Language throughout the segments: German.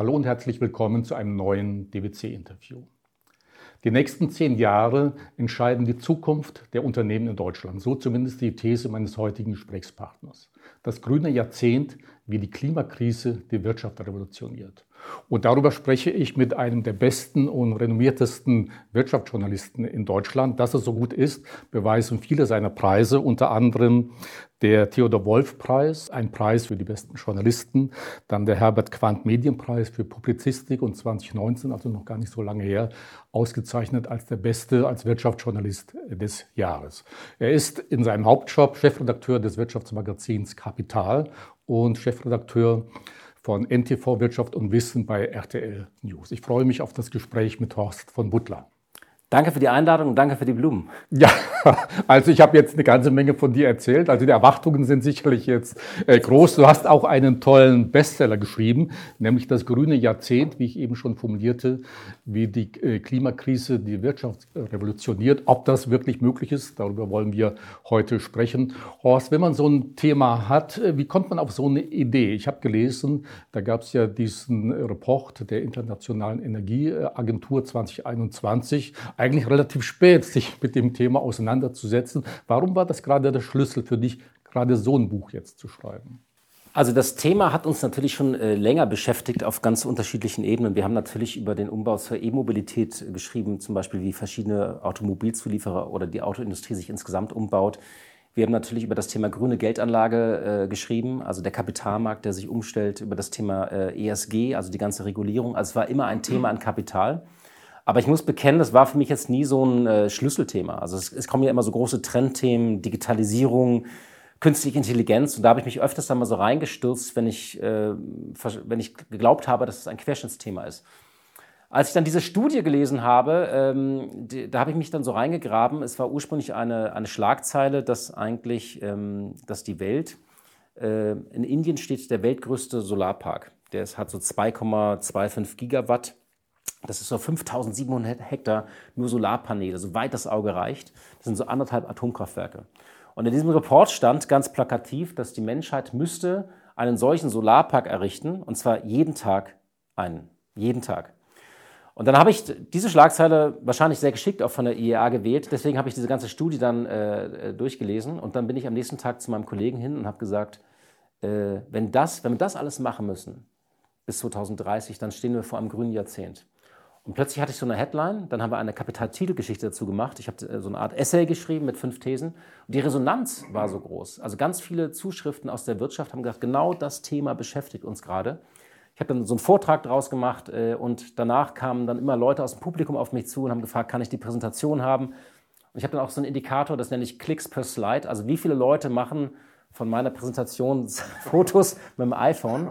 Hallo und herzlich willkommen zu einem neuen DWC-Interview. Die nächsten zehn Jahre entscheiden die Zukunft der Unternehmen in Deutschland. So zumindest die These meines heutigen Gesprächspartners. Das grüne Jahrzehnt, wie die Klimakrise die Wirtschaft revolutioniert. Und darüber spreche ich mit einem der besten und renommiertesten Wirtschaftsjournalisten in Deutschland. Dass es so gut ist, beweisen viele seiner Preise, unter anderem der Theodor Wolf Preis, ein Preis für die besten Journalisten, dann der Herbert Quandt Medienpreis für Publizistik und 2019, also noch gar nicht so lange her, ausgezeichnet als der beste als Wirtschaftsjournalist des Jahres. Er ist in seinem Hauptjob Chefredakteur des Wirtschaftsmagazins Kapital und Chefredakteur von NTV Wirtschaft und Wissen bei RTL News. Ich freue mich auf das Gespräch mit Horst von Butler. Danke für die Einladung und danke für die Blumen. Ja, also ich habe jetzt eine ganze Menge von dir erzählt. Also die Erwartungen sind sicherlich jetzt äh, groß. Du hast auch einen tollen Bestseller geschrieben, nämlich das grüne Jahrzehnt, wie ich eben schon formulierte, wie die äh, Klimakrise die Wirtschaft revolutioniert. Ob das wirklich möglich ist, darüber wollen wir heute sprechen. Horst, wenn man so ein Thema hat, äh, wie kommt man auf so eine Idee? Ich habe gelesen, da gab es ja diesen Report der Internationalen Energieagentur 2021 eigentlich relativ spät, sich mit dem Thema auseinanderzusetzen. Warum war das gerade der Schlüssel für dich, gerade so ein Buch jetzt zu schreiben? Also das Thema hat uns natürlich schon äh, länger beschäftigt auf ganz unterschiedlichen Ebenen. Wir haben natürlich über den Umbau zur E-Mobilität äh, geschrieben, zum Beispiel wie verschiedene Automobilzulieferer oder die Autoindustrie sich insgesamt umbaut. Wir haben natürlich über das Thema grüne Geldanlage äh, geschrieben, also der Kapitalmarkt, der sich umstellt, über das Thema äh, ESG, also die ganze Regulierung. Also es war immer ein Thema an Kapital. Aber ich muss bekennen, das war für mich jetzt nie so ein äh, Schlüsselthema. Also es, es, kommen ja immer so große Trendthemen, Digitalisierung, künstliche Intelligenz. Und da habe ich mich öfters dann mal so reingestürzt, wenn ich, äh, wenn ich geglaubt habe, dass es ein Querschnittsthema ist. Als ich dann diese Studie gelesen habe, ähm, die, da habe ich mich dann so reingegraben. Es war ursprünglich eine, eine Schlagzeile, dass eigentlich, ähm, dass die Welt, äh, in Indien steht der weltgrößte Solarpark. Der ist, hat so 2,25 Gigawatt das ist so 5700 Hektar nur Solarpaneele, soweit das Auge reicht. Das sind so anderthalb Atomkraftwerke. Und in diesem Report stand ganz plakativ, dass die Menschheit müsste einen solchen Solarpark errichten, und zwar jeden Tag einen. Jeden Tag. Und dann habe ich diese Schlagzeile wahrscheinlich sehr geschickt auch von der IEA gewählt. Deswegen habe ich diese ganze Studie dann äh, durchgelesen. Und dann bin ich am nächsten Tag zu meinem Kollegen hin und habe gesagt, äh, wenn, das, wenn wir das alles machen müssen bis 2030, dann stehen wir vor einem grünen Jahrzehnt. Und plötzlich hatte ich so eine Headline, dann haben wir eine Kapitaltitelgeschichte dazu gemacht. Ich habe äh, so eine Art Essay geschrieben mit fünf Thesen. Und die Resonanz war so groß. Also ganz viele Zuschriften aus der Wirtschaft haben gesagt, genau das Thema beschäftigt uns gerade. Ich habe dann so einen Vortrag daraus gemacht äh, und danach kamen dann immer Leute aus dem Publikum auf mich zu und haben gefragt, kann ich die Präsentation haben? Und ich habe dann auch so einen Indikator, das nenne ich Klicks per Slide. Also wie viele Leute machen von meiner Präsentation Fotos mit dem iPhone?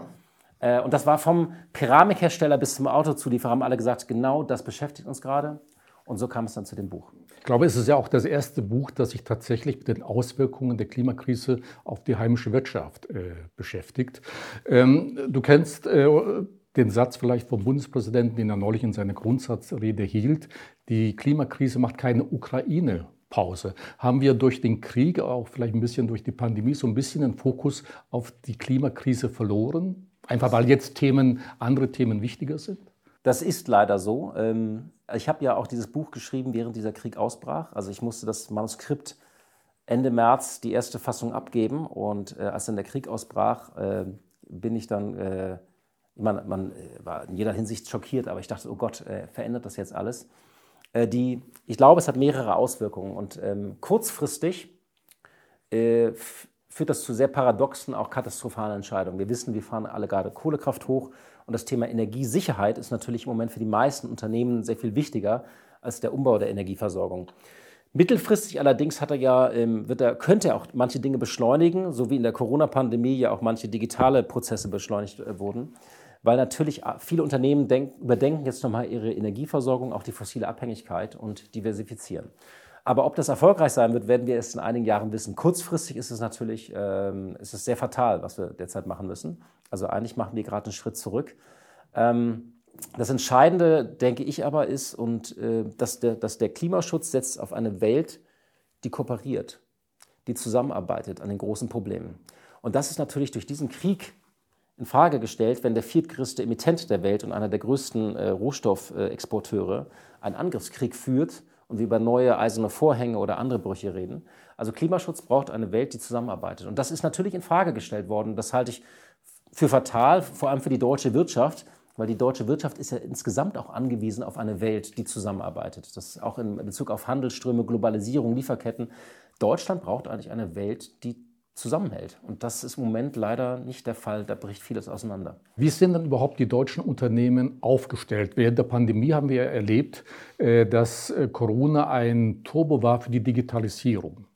Äh, und das war vom Keramikhersteller bis zum Autozulieferer, haben alle gesagt, genau das beschäftigt uns gerade. Und so kam es dann zu dem Buch. Ich glaube, es ist ja auch das erste Buch, das sich tatsächlich mit den Auswirkungen der Klimakrise auf die heimische Wirtschaft äh, beschäftigt. Ähm, du kennst äh, den Satz vielleicht vom Bundespräsidenten, den er neulich in seiner Grundsatzrede hielt, die Klimakrise macht keine Ukraine. Pause. Haben wir durch den Krieg, auch vielleicht ein bisschen durch die Pandemie, so ein bisschen den Fokus auf die Klimakrise verloren? Einfach weil jetzt Themen, andere Themen wichtiger sind? Das ist leider so. Ähm, ich habe ja auch dieses Buch geschrieben, während dieser Krieg ausbrach. Also ich musste das Manuskript Ende März die erste Fassung abgeben und äh, als dann der Krieg ausbrach, äh, bin ich dann, äh, man, man war in jeder Hinsicht schockiert, aber ich dachte, oh Gott, verändert das jetzt alles? die, ich glaube, es hat mehrere Auswirkungen und ähm, kurzfristig führt das zu sehr paradoxen, auch katastrophalen Entscheidungen. Wir wissen, wir fahren alle gerade Kohlekraft hoch und das Thema Energiesicherheit ist natürlich im Moment für die meisten Unternehmen sehr viel wichtiger als der Umbau der Energieversorgung. Mittelfristig allerdings hat er ja, ähm, wird er, könnte er auch manche Dinge beschleunigen, so wie in der Corona-Pandemie ja auch manche digitale Prozesse beschleunigt äh, wurden, weil natürlich äh, viele Unternehmen denk, überdenken jetzt nochmal ihre Energieversorgung, auch die fossile Abhängigkeit und diversifizieren. Aber ob das erfolgreich sein wird, werden wir erst in einigen Jahren wissen. Kurzfristig ist es natürlich ähm, ist es sehr fatal, was wir derzeit machen müssen. Also eigentlich machen wir gerade einen Schritt zurück. Ähm, das Entscheidende, denke ich aber, ist, und, äh, dass, der, dass der Klimaschutz setzt auf eine Welt, die kooperiert, die zusammenarbeitet an den großen Problemen. Und das ist natürlich durch diesen Krieg in Frage gestellt, wenn der viertgrößte Emittent der Welt und einer der größten äh, Rohstoffexporteure einen Angriffskrieg führt und wir über neue eiserne Vorhänge oder andere Brüche reden. Also Klimaschutz braucht eine Welt, die zusammenarbeitet. Und das ist natürlich in Frage gestellt worden. Das halte ich für fatal, vor allem für die deutsche Wirtschaft, weil die deutsche Wirtschaft ist ja insgesamt auch angewiesen auf eine Welt, die zusammenarbeitet. Das auch in Bezug auf Handelsströme, Globalisierung, Lieferketten. Deutschland braucht eigentlich eine Welt, die zusammenhält. Und das ist im Moment leider nicht der Fall. Da bricht vieles auseinander. Wie sind denn überhaupt die deutschen Unternehmen aufgestellt? Während der Pandemie haben wir erlebt, äh, dass äh, Corona ein Turbo war für die Digitalisierung.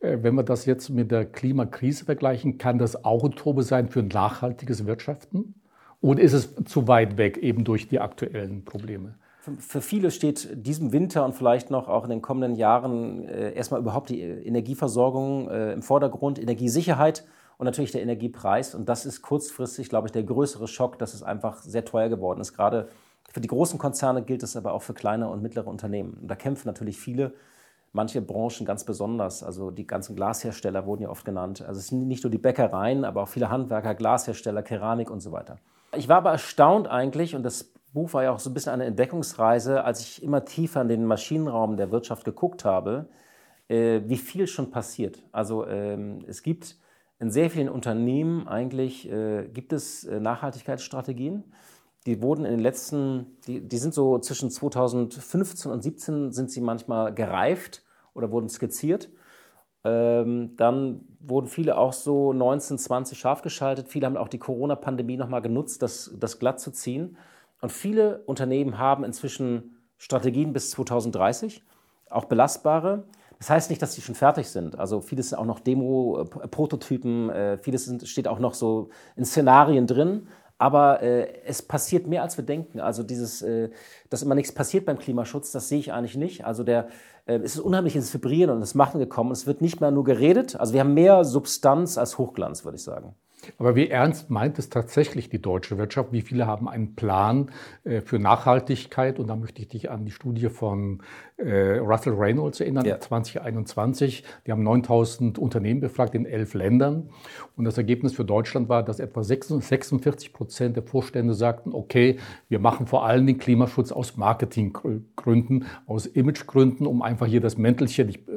Äh, wenn wir das jetzt mit der Klimakrise vergleichen, kann das auch ein Turbo sein für nachhaltiges Wirtschaften? Oder ist es zu weit weg eben durch die aktuellen Probleme? Für viele steht diesem Winter und vielleicht noch auch in den kommenden Jahren äh, erstmal überhaupt die Energieversorgung äh, im Vordergrund, Energiesicherheit und natürlich der Energiepreis. Und das ist kurzfristig, glaube ich, der größere Schock, dass es einfach sehr teuer geworden ist. Gerade für die großen Konzerne gilt es aber auch für kleine und mittlere Unternehmen. Und da kämpfen natürlich viele, manche Branchen ganz besonders. Also die ganzen Glashersteller wurden ja oft genannt. Also es sind nicht nur die Bäckereien, aber auch viele Handwerker, Glashersteller, Keramik und so weiter. Ich war aber erstaunt eigentlich, und das Buch war ja auch so ein bisschen eine Entdeckungsreise, als ich immer tiefer in den Maschinenraum der Wirtschaft geguckt habe, äh, wie viel schon passiert. Also ähm, es gibt in sehr vielen Unternehmen eigentlich, äh, gibt es äh, Nachhaltigkeitsstrategien. Die wurden in den letzten, die, die sind so zwischen 2015 und 2017 sind sie manchmal gereift oder wurden skizziert. Ähm, dann wurden viele auch so 19, 20 scharf geschaltet. Viele haben auch die Corona-Pandemie nochmal genutzt, das, das glatt zu ziehen. Und viele Unternehmen haben inzwischen Strategien bis 2030, auch belastbare. Das heißt nicht, dass die schon fertig sind. Also vieles sind auch noch Demo-Prototypen, äh, vieles sind, steht auch noch so in Szenarien drin. Aber äh, es passiert mehr, als wir denken. Also dieses, äh, dass immer nichts passiert beim Klimaschutz, das sehe ich eigentlich nicht. Also der, äh, es ist unheimlich ins Vibrieren und ins Machen gekommen. Es wird nicht mehr nur geredet. Also wir haben mehr Substanz als Hochglanz, würde ich sagen. Aber wie ernst meint es tatsächlich die deutsche Wirtschaft? Wie viele haben einen Plan äh, für Nachhaltigkeit? Und da möchte ich dich an die Studie von äh, Russell Reynolds erinnern, ja. 2021. Die haben 9000 Unternehmen befragt in elf Ländern. Und das Ergebnis für Deutschland war, dass etwa 46 Prozent der Vorstände sagten, okay, wir machen vor allem den Klimaschutz aus Marketinggründen, aus Imagegründen, um einfach hier das Mäntelchen, ich äh,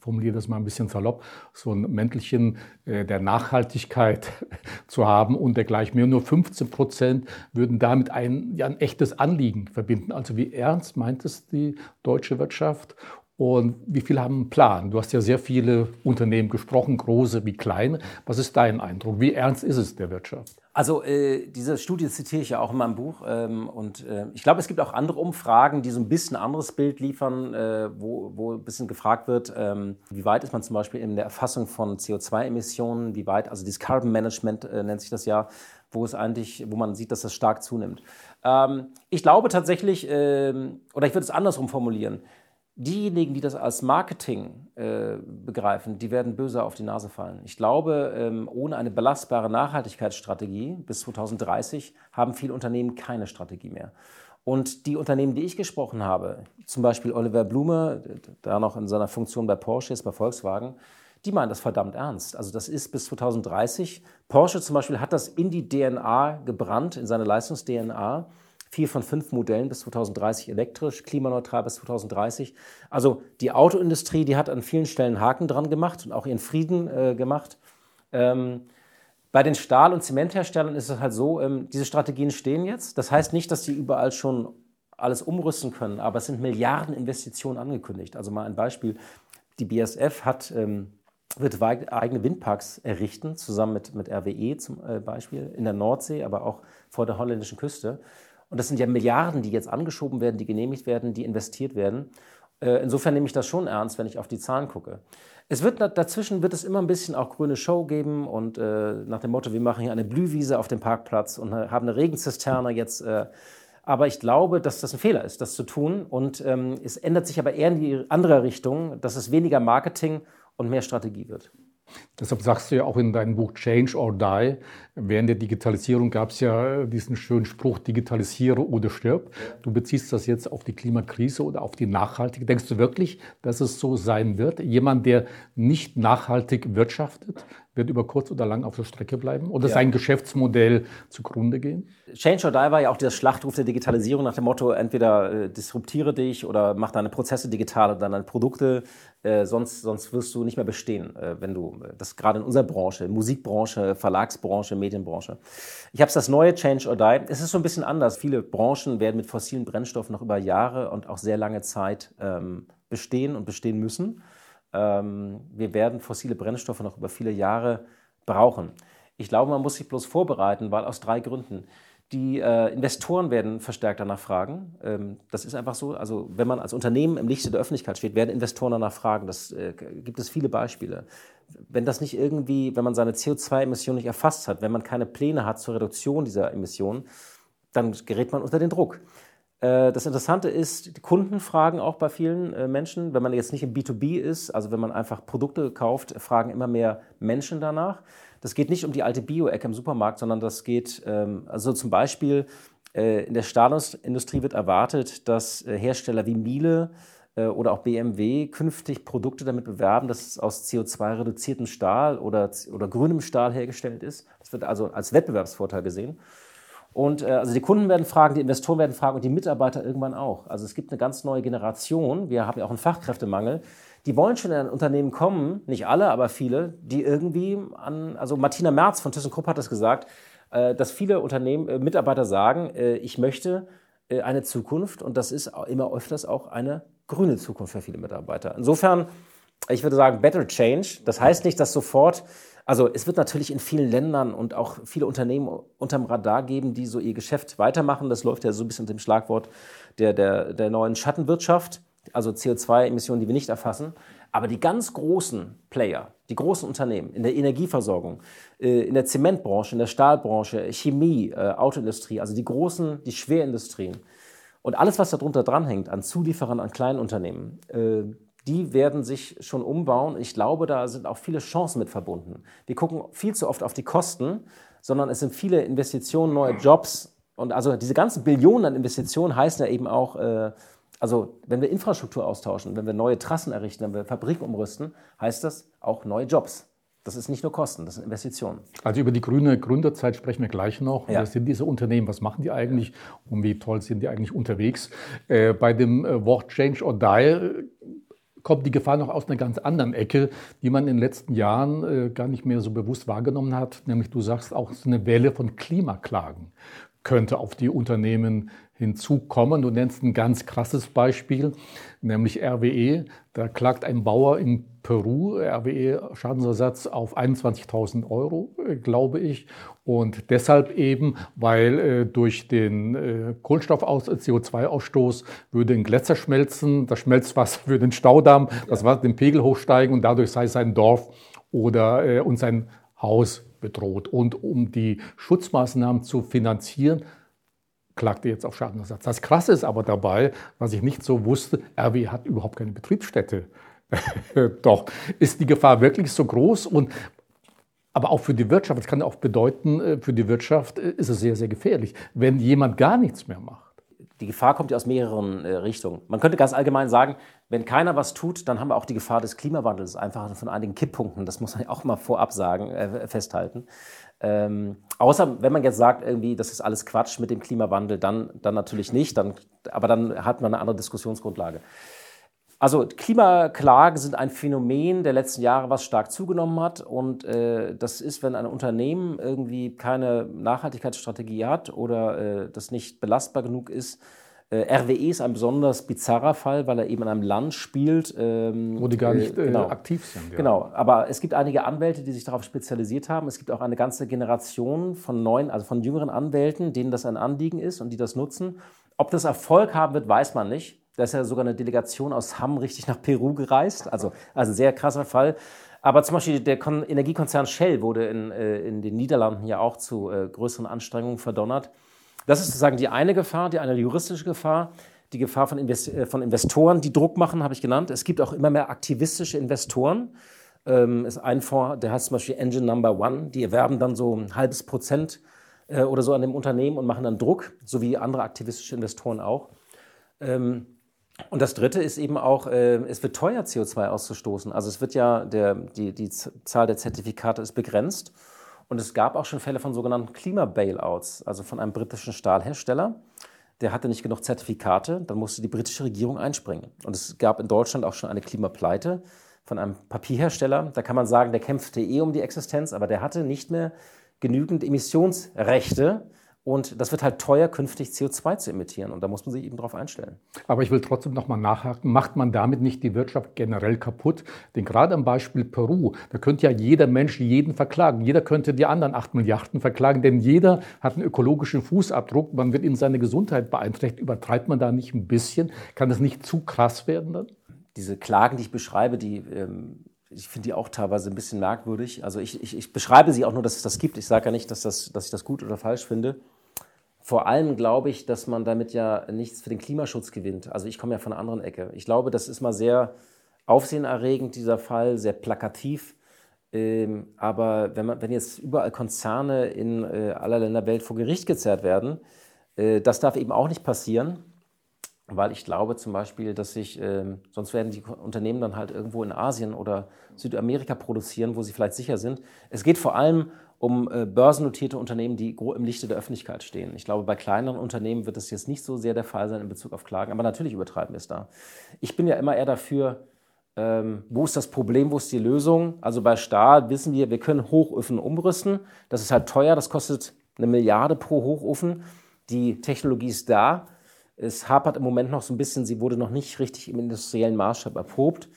formuliere das mal ein bisschen salopp, so ein Mäntelchen der Nachhaltigkeit zu haben und dergleichen mehr. Nur 15 Prozent würden damit ein, ja, ein echtes Anliegen verbinden. Also wie ernst meint es die deutsche Wirtschaft? Und wie viele haben einen Plan? Du hast ja sehr viele Unternehmen gesprochen, große wie kleine. Was ist dein Eindruck? Wie ernst ist es der Wirtschaft? Also äh, diese Studie zitiere ich ja auch in meinem Buch. Ähm, und äh, ich glaube, es gibt auch andere Umfragen, die so ein bisschen anderes Bild liefern, äh, wo, wo ein bisschen gefragt wird, ähm, wie weit ist man zum Beispiel in der Erfassung von CO2-Emissionen, wie weit, also dieses Carbon Management äh, nennt sich das ja, wo es eigentlich, wo man sieht, dass das stark zunimmt. Ähm, ich glaube tatsächlich, ähm, oder ich würde es andersrum formulieren, diejenigen, die das als Marketing äh, begreifen, die werden böse auf die Nase fallen. Ich glaube, ähm, ohne eine belastbare Nachhaltigkeitsstrategie bis 2030 haben viele Unternehmen keine Strategie mehr. Und die Unternehmen, die ich gesprochen habe, zum Beispiel Oliver Blume, da noch in seiner Funktion bei Porsche ist, bei Volkswagen, die meinen das verdammt ernst. Also das ist bis 2030. Porsche zum Beispiel hat das in die DNA gebrannt, in seine Leistungs-DNA vier von fünf Modellen bis 2030 elektrisch, klimaneutral bis 2030. Also die Autoindustrie, die hat an vielen Stellen Haken dran gemacht und auch ihren Frieden äh, gemacht. Ähm, bei den Stahl- und Zementherstellern ist es halt so, ähm, diese Strategien stehen jetzt. Das heißt nicht, dass sie überall schon alles umrüsten können, aber es sind Milliarden Investitionen angekündigt. Also mal ein Beispiel. Die BSF hat, ähm, wird eigene Windparks errichten, zusammen mit, mit RWE zum äh, Beispiel, in der Nordsee, aber auch vor der holländischen Küste. Und das sind ja Milliarden, die jetzt angeschoben werden, die genehmigt werden, die investiert werden. Äh, insofern nehme ich das schon ernst, wenn ich auf die Zahlen gucke. Es wird dazwischen wird es immer ein bisschen auch grüne Show geben und äh, nach dem Motto, wir machen hier eine Blühwiese auf dem Parkplatz und äh, haben eine Regenzisterne jetzt. Äh, aber ich glaube, dass das ein Fehler ist, das zu tun. Und ähm, es ändert sich aber eher in die andere Richtung, dass es weniger Marketing und mehr Strategie wird. Deshalb sagst du ja auch in deinem Buch Change or Die, während der Digitalisierung gab es ja diesen schönen Spruch, digitalisiere oder stirb. Du beziehst das jetzt auf die Klimakrise oder auf die Nachhaltigkeit. Denkst du wirklich, dass es so sein wird? Jemand, der nicht nachhaltig wirtschaftet, wird über kurz oder lang auf der Strecke bleiben oder ja. sein Geschäftsmodell zugrunde gehen? Change or Die war ja auch der Schlachtruf der Digitalisierung nach dem Motto, entweder äh, disruptiere dich oder mach deine Prozesse digital oder deine Produkte, äh, sonst, sonst wirst du nicht mehr bestehen, äh, wenn du, äh, das gerade in unserer Branche, Musikbranche, Verlagsbranche, Medienbranche. Ich habe es das neue Change or Die. Es ist so ein bisschen anders. Viele Branchen werden mit fossilen Brennstoffen noch über Jahre und auch sehr lange Zeit ähm, bestehen und bestehen müssen. Ähm, wir werden fossile Brennstoffe noch über viele Jahre brauchen. Ich glaube, man muss sich bloß vorbereiten, weil aus drei Gründen. Die äh, Investoren werden verstärkt danach fragen. Ähm, das ist einfach so. Also wenn man als Unternehmen im Lichte der Öffentlichkeit steht, werden Investoren danach fragen. Das äh, gibt es viele Beispiele. Wenn das nicht irgendwie, wenn man seine CO2-Emissionen nicht erfasst hat, wenn man keine Pläne hat zur Reduktion dieser Emissionen, dann gerät man unter den Druck. Äh, das Interessante ist, die Kunden fragen auch bei vielen äh, Menschen, wenn man jetzt nicht im B2B ist, also wenn man einfach Produkte kauft, fragen immer mehr Menschen danach. Das geht nicht um die alte Bio-Ecke im Supermarkt, sondern das geht, ähm, also zum Beispiel äh, in der Stahlindustrie wird erwartet, dass Hersteller wie Miele oder auch BMW künftig Produkte damit bewerben, dass es aus CO2-reduziertem Stahl oder, oder grünem Stahl hergestellt ist. Das wird also als Wettbewerbsvorteil gesehen. Und äh, also die Kunden werden fragen, die Investoren werden fragen und die Mitarbeiter irgendwann auch. Also es gibt eine ganz neue Generation, wir haben ja auch einen Fachkräftemangel, die wollen schon in ein Unternehmen kommen, nicht alle, aber viele, die irgendwie an, also Martina Merz von ThyssenKrupp hat das gesagt, äh, dass viele Unternehmen, äh, Mitarbeiter sagen, äh, ich möchte eine Zukunft und das ist immer öfters auch eine grüne Zukunft für viele Mitarbeiter. Insofern, ich würde sagen, better change. Das heißt nicht, dass sofort also es wird natürlich in vielen Ländern und auch viele Unternehmen unterm Radar geben, die so ihr Geschäft weitermachen. Das läuft ja so ein bisschen unter dem Schlagwort der, der, der neuen Schattenwirtschaft, also CO2-Emissionen, die wir nicht erfassen. Aber die ganz großen Player, die großen Unternehmen in der Energieversorgung, äh, in der Zementbranche, in der Stahlbranche, Chemie, äh, Autoindustrie, also die großen, die Schwerindustrien und alles, was darunter dranhängt an Zulieferern, an kleinen Unternehmen, äh, die werden sich schon umbauen. Ich glaube, da sind auch viele Chancen mit verbunden. Wir gucken viel zu oft auf die Kosten, sondern es sind viele Investitionen, neue Jobs. Und also diese ganzen Billionen an Investitionen heißen ja eben auch, also wenn wir Infrastruktur austauschen, wenn wir neue Trassen errichten, wenn wir Fabriken umrüsten, heißt das auch neue Jobs. Das ist nicht nur Kosten, das sind Investitionen. Also über die grüne Gründerzeit sprechen wir gleich noch. Ja. Wer sind diese Unternehmen? Was machen die eigentlich? Und wie toll sind die eigentlich unterwegs? Äh, bei dem äh, Wort Change or Die kommt die Gefahr noch aus einer ganz anderen Ecke, die man in den letzten Jahren äh, gar nicht mehr so bewusst wahrgenommen hat. Nämlich du sagst auch eine Welle von Klimaklagen könnte auf die Unternehmen hinzukommen. Du nennst ein ganz krasses Beispiel, nämlich RWE. Da klagt ein Bauer in Peru, RWE Schadensersatz auf 21.000 Euro, äh, glaube ich. Und deshalb eben, weil äh, durch den äh, Kohlenstoffaus CO2-Ausstoß würde ein Gletscher schmelzen, das Schmelzwasser würde den Staudamm, das Wasser den Pegel hochsteigen und dadurch sei sein Dorf oder äh, und sein Haus bedroht. Und um die Schutzmaßnahmen zu finanzieren, klagte jetzt auf Schadenersatz. Das Krasse ist aber dabei, was ich nicht so wusste, RW hat überhaupt keine Betriebsstätte. Doch ist die Gefahr wirklich so groß und aber auch für die Wirtschaft, das kann auch bedeuten, äh, für die Wirtschaft äh, ist es sehr, sehr gefährlich, wenn jemand gar nichts mehr macht. Die Gefahr kommt ja aus mehreren äh, Richtungen. Man könnte ganz allgemein sagen, wenn keiner was tut, dann haben wir auch die Gefahr des Klimawandels, einfach von einigen Kipppunkten. Das muss man ja auch mal vorab sagen, äh, festhalten. Ähm, außer wenn man jetzt sagt, irgendwie, das ist alles Quatsch mit dem Klimawandel, dann, dann natürlich nicht. Dann, aber dann hat man eine andere Diskussionsgrundlage. Also Klimaklagen sind ein Phänomen der letzten Jahre, was stark zugenommen hat. Und äh, das ist, wenn ein Unternehmen irgendwie keine Nachhaltigkeitsstrategie hat oder äh, das nicht belastbar genug ist. Äh, RWE ist ein besonders bizarrer Fall, weil er eben in einem Land spielt. Ähm, Wo die gar nicht äh, genau. aktiv sind. Ja. Genau, aber es gibt einige Anwälte, die sich darauf spezialisiert haben. Es gibt auch eine ganze Generation von neuen, also von jüngeren Anwälten, denen das ein Anliegen ist und die das nutzen. Ob das Erfolg haben wird, weiß man nicht. Da ist ja sogar eine Delegation aus Hamm richtig nach Peru gereist. Also, also ein sehr krasser Fall. Aber zum Beispiel der Kon Energiekonzern Shell wurde in, äh, in den Niederlanden ja auch zu äh, größeren Anstrengungen verdonnert. Das ist sozusagen die eine Gefahr, die eine juristische Gefahr. Die Gefahr von, Invest äh, von Investoren, die Druck machen, habe ich genannt. Es gibt auch immer mehr aktivistische Investoren. Ähm, ist ein Fonds, der heißt zum Beispiel Engine Number One. Die erwerben dann so ein halbes Prozent äh, oder so an dem Unternehmen und machen dann Druck, so wie andere aktivistische Investoren auch. Ähm, Und das Dritte ist eben auch, äh, es wird teuer, CO2 auszustoßen. Also es wird ja, der, die, die Zahl der Zertifikate ist begrenzt. Und es gab auch schon Fälle von sogenannten Klima-Bailouts, also von einem britischen Stahlhersteller. Der hatte nicht genug Zertifikate, dann musste die britische Regierung einspringen. Und es gab in Deutschland auch schon eine Klimapleite von einem Papierhersteller. Da kann man sagen, der kämpfte eh um die Existenz, aber der hatte nicht mehr genügend Emissionsrechte, und das wird halt teuer, künftig CO2 zu emittieren. Und da muss man sich eben darauf einstellen. Aber ich will trotzdem nochmal nachhaken, macht man damit nicht die Wirtschaft generell kaputt? Denn gerade am Beispiel Peru, da könnte ja jeder Mensch jeden verklagen. Jeder könnte die anderen 8 Milliarden verklagen, denn jeder hat einen ökologischen Fußabdruck. Man wird in seine Gesundheit beeinträchtigt. Übertreibt man da nicht ein bisschen? Kann das nicht zu krass werden dann? Diese Klagen, die ich beschreibe, die ähm ich finde die auch teilweise ein bisschen merkwürdig. Also ich, ich, ich, beschreibe sie auch nur, dass es das gibt. Ich sage ja nicht, dass, das, dass ich das gut oder falsch finde. Vor allem glaube ich, dass man damit ja nichts für den Klimaschutz gewinnt. Also ich komme ja von einer anderen Ecke. Ich glaube, das ist mal sehr aufsehenerregend, dieser Fall, sehr plakativ. Ähm, aber wenn, man, wenn jetzt überall Konzerne in äh, aller Länder der Welt vor Gericht gezerrt werden, äh, das darf eben auch nicht passieren, weil ich glaube zum Beispiel, dass sich, äh, sonst werden die Unternehmen dann halt irgendwo in Asien oder Südamerika produzieren, wo sie vielleicht sicher sind. Es geht vor allem um äh, börsennotierte Unternehmen, die im Lichte der Öffentlichkeit stehen. Ich glaube, bei kleineren Unternehmen wird das jetzt nicht so sehr der Fall sein in Bezug auf Klagen, aber natürlich übertreiben wir es da. Ich bin ja immer eher dafür, ähm, wo ist das Problem, wo ist die Lösung? Also bei Stahl wissen wir, wir können Hochöfen umrüsten. Das ist halt teuer, das kostet eine Milliarde pro Hochofen. Die Technologie ist da. Es hapert im Moment noch so ein bisschen, sie wurde noch nicht richtig im industriellen Maßstab erprobt.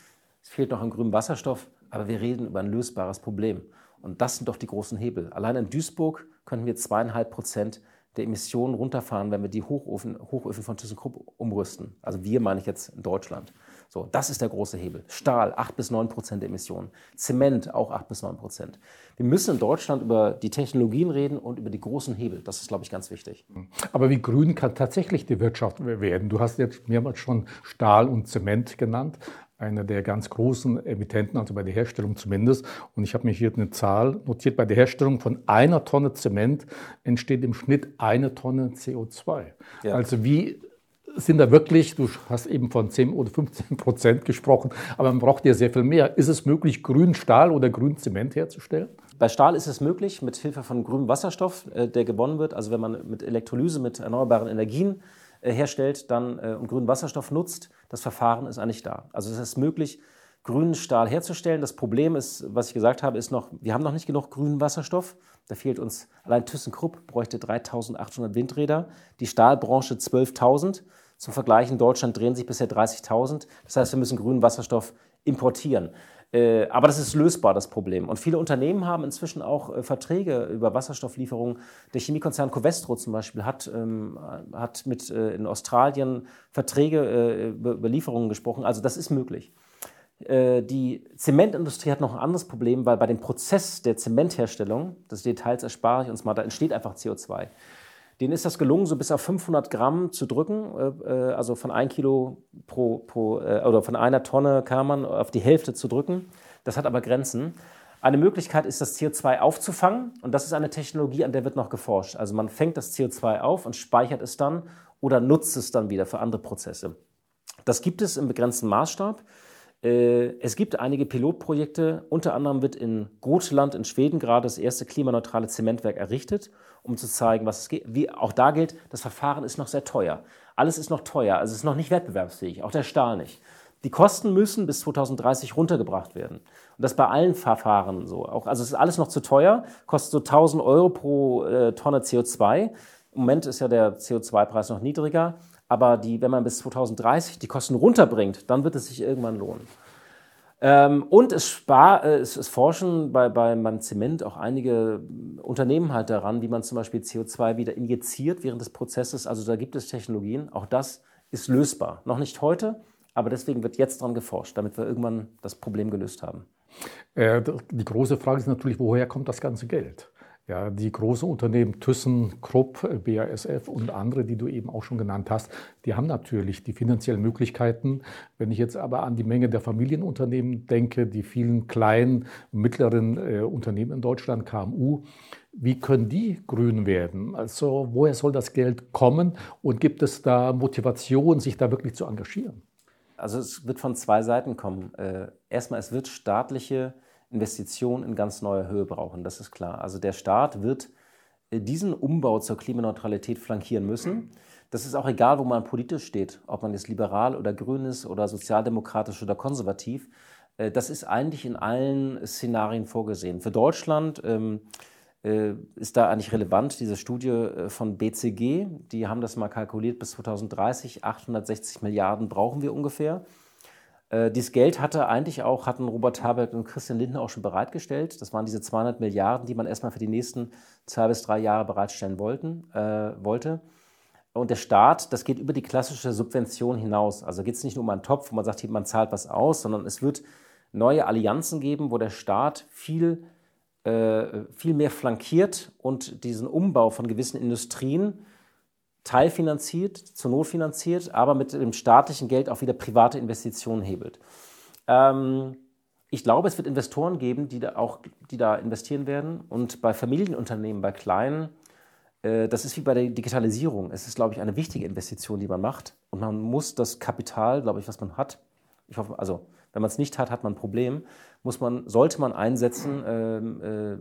Es fehlt noch an grünem Wasserstoff, aber wir reden über ein lösbares Problem. Und das sind doch die großen Hebel. Allein in Duisburg könnten wir zweieinhalb Prozent der Emissionen runterfahren, wenn wir die Hochöfen, Hochöfen von ThyssenKrupp umrüsten. Also wir meine ich jetzt in Deutschland. So, das ist der große Hebel. Stahl 8 bis 9 Prozent der Emissionen. Zement auch 8 bis 9 Prozent. Wir müssen in Deutschland über die Technologien reden und über die großen Hebel. Das ist, glaube ich, ganz wichtig. Aber wie grün kann tatsächlich die Wirtschaft werden? Du hast jetzt mehrmals schon Stahl und Zement genannt einer der ganz großen Emittenten, also bei der Herstellung zumindest. Und ich habe mir hier eine Zahl notiert. Bei der Herstellung von einer Tonne Zement entsteht im Schnitt eine Tonne CO2. Ja. Also wie sind da wirklich, du hast eben von 10 oder 15 Prozent gesprochen, aber man braucht ja sehr viel mehr. Ist es möglich, grünen Stahl oder grünen Zement herzustellen? Bei Stahl ist es möglich, mit Hilfe von grünem Wasserstoff, äh, der gewonnen wird. Also wenn man mit Elektrolyse, mit erneuerbaren Energien herstellt dann, äh, und grünen Wasserstoff nutzt, das Verfahren ist eigentlich da. Also es ist möglich, grünen Stahl herzustellen. Das Problem ist, was ich gesagt habe, ist noch, wir haben noch nicht genug grünen Wasserstoff. Da fehlt uns, allein ThyssenKrupp bräuchte 3800 Windräder, die Stahlbranche 12.000. Zum Vergleich in Deutschland drehen sich bisher 30.000. Das heißt, wir müssen grünen Wasserstoff importieren. Äh, aber das ist lösbar, das Problem. Und viele Unternehmen haben inzwischen auch äh, Verträge über Wasserstofflieferungen. Der Chemiekonzern Covestro zum Beispiel hat, ähm, hat mit äh, in Australien Verträge über Lieferungen gesprochen. Also das ist möglich. Die Zementindustrie hat noch ein anderes Problem, weil bei dem Prozess der Zementherstellung, das Details erspare ich uns mal, da entsteht einfach CO2. Denen ist das gelungen, so bis auf 500 Gramm zu drücken, äh, äh, also von ein Kilo pro, pro äh, oder von einer Tonne kam man auf die Hälfte zu drücken. Das hat aber Grenzen. Eine Möglichkeit ist, das CO2 aufzufangen und das ist eine Technologie, an der wird noch geforscht. Also man fängt das CO2 auf und speichert es dann oder nutzt es dann wieder für andere Prozesse. Das gibt es im begrenzten Maßstab. Es gibt einige Pilotprojekte, unter anderem wird in Gotland in Schweden gerade das erste klimaneutrale Zementwerk errichtet, um zu zeigen, was es geht. Wie auch da gilt, das Verfahren ist noch sehr teuer. Alles ist noch teuer, also es ist noch nicht wettbewerbsfähig, auch der Stahl nicht. Die Kosten müssen bis 2030 runtergebracht werden. Und das bei allen Verfahren so. Auch, also es ist alles noch zu teuer, kostet so 1000 Euro pro äh, Tonne CO2. Im Moment ist ja der CO2-Preis noch niedriger. Aber die, wenn man bis 2030 die Kosten runterbringt, dann wird es sich irgendwann lohnen. Ähm, und es, spar, äh, es, es forschen bei, bei, beim Zement auch einige Unternehmen halt daran, wie man zum Beispiel CO2 wieder injiziert während des Prozesses. Also da gibt es Technologien. Auch das ist lösbar. Noch nicht heute, aber deswegen wird jetzt daran geforscht, damit wir irgendwann das Problem gelöst haben. Äh, die große Frage ist natürlich, woher kommt das ganze Geld? Ja, die großen Unternehmen Thyssen, Krupp, BASF und andere, die du eben auch schon genannt hast, die haben natürlich die finanziellen Möglichkeiten. Wenn ich jetzt aber an die Menge der Familienunternehmen denke, die vielen kleinen, mittleren äh, Unternehmen in Deutschland, KMU, wie können die grün werden? Also woher soll das Geld kommen und gibt es da Motivation, sich da wirklich zu engagieren? Also es wird von zwei Seiten kommen. Äh, erstmal, es wird staatliche Investitionen in ganz neuer Höhe brauchen, das ist klar. Also der Staat wird äh, diesen Umbau zur Klimaneutralität flankieren müssen. Das ist auch egal, wo man politisch steht, ob man jetzt liberal oder grün ist oder sozialdemokratisch oder konservativ. Äh, das ist eigentlich in allen Szenarien vorgesehen. Für Deutschland ähm, äh, ist da eigentlich relevant diese Studie von BCG. Die haben das mal kalkuliert bis 2030. 860 Milliarden brauchen wir ungefähr. Äh, dieses Geld hatte eigentlich auch, hatten Robert Habeck und Christian Lindner auch schon bereitgestellt. Das waren diese 200 Milliarden, die man erstmal für die nächsten zwei bis drei Jahre bereitstellen wollten, äh, wollte. Und der Staat, das geht über die klassische Subvention hinaus. Also geht es nicht nur um einen Topf, wo man sagt, man zahlt was aus, sondern es wird neue Allianzen geben, wo der Staat viel, äh, viel mehr flankiert und diesen Umbau von gewissen Industrien teilfinanziert, zur Not finanziert, aber mit dem staatlichen Geld auch wieder private Investitionen hebelt. Ähm, ich glaube, es wird Investoren geben, die da auch die da investieren werden. Und bei Familienunternehmen, bei kleinen, äh, das ist wie bei der Digitalisierung. Es ist, glaube ich, eine wichtige Investition, die man macht. Und man muss das Kapital, glaube ich, was man hat, ich hoffe, also wenn man es nicht hat, hat man ein Problem, muss man, sollte man einsetzen, äh, äh,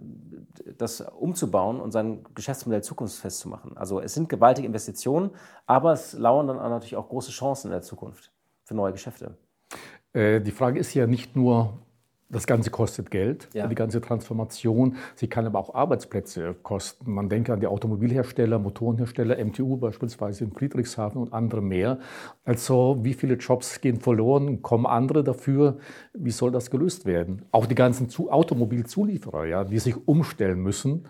das umzubauen und sein Geschäftsmodell zukunftsfest zu machen. Also es sind gewaltige Investitionen, aber es lauern dann natürlich auch große Chancen in der Zukunft für neue Geschäfte. Äh, die Frage ist ja nicht nur, das Ganze kostet Geld, ja. die ganze Transformation. Sie kann aber auch Arbeitsplätze kosten. Man denke an die Automobilhersteller, Motorenhersteller, MTU beispielsweise in Friedrichshafen und andere mehr. Also wie viele Jobs gehen verloren, kommen andere dafür? Wie soll das gelöst werden? Auch die ganzen Automobilzulieferer, ja, die sich umstellen müssen.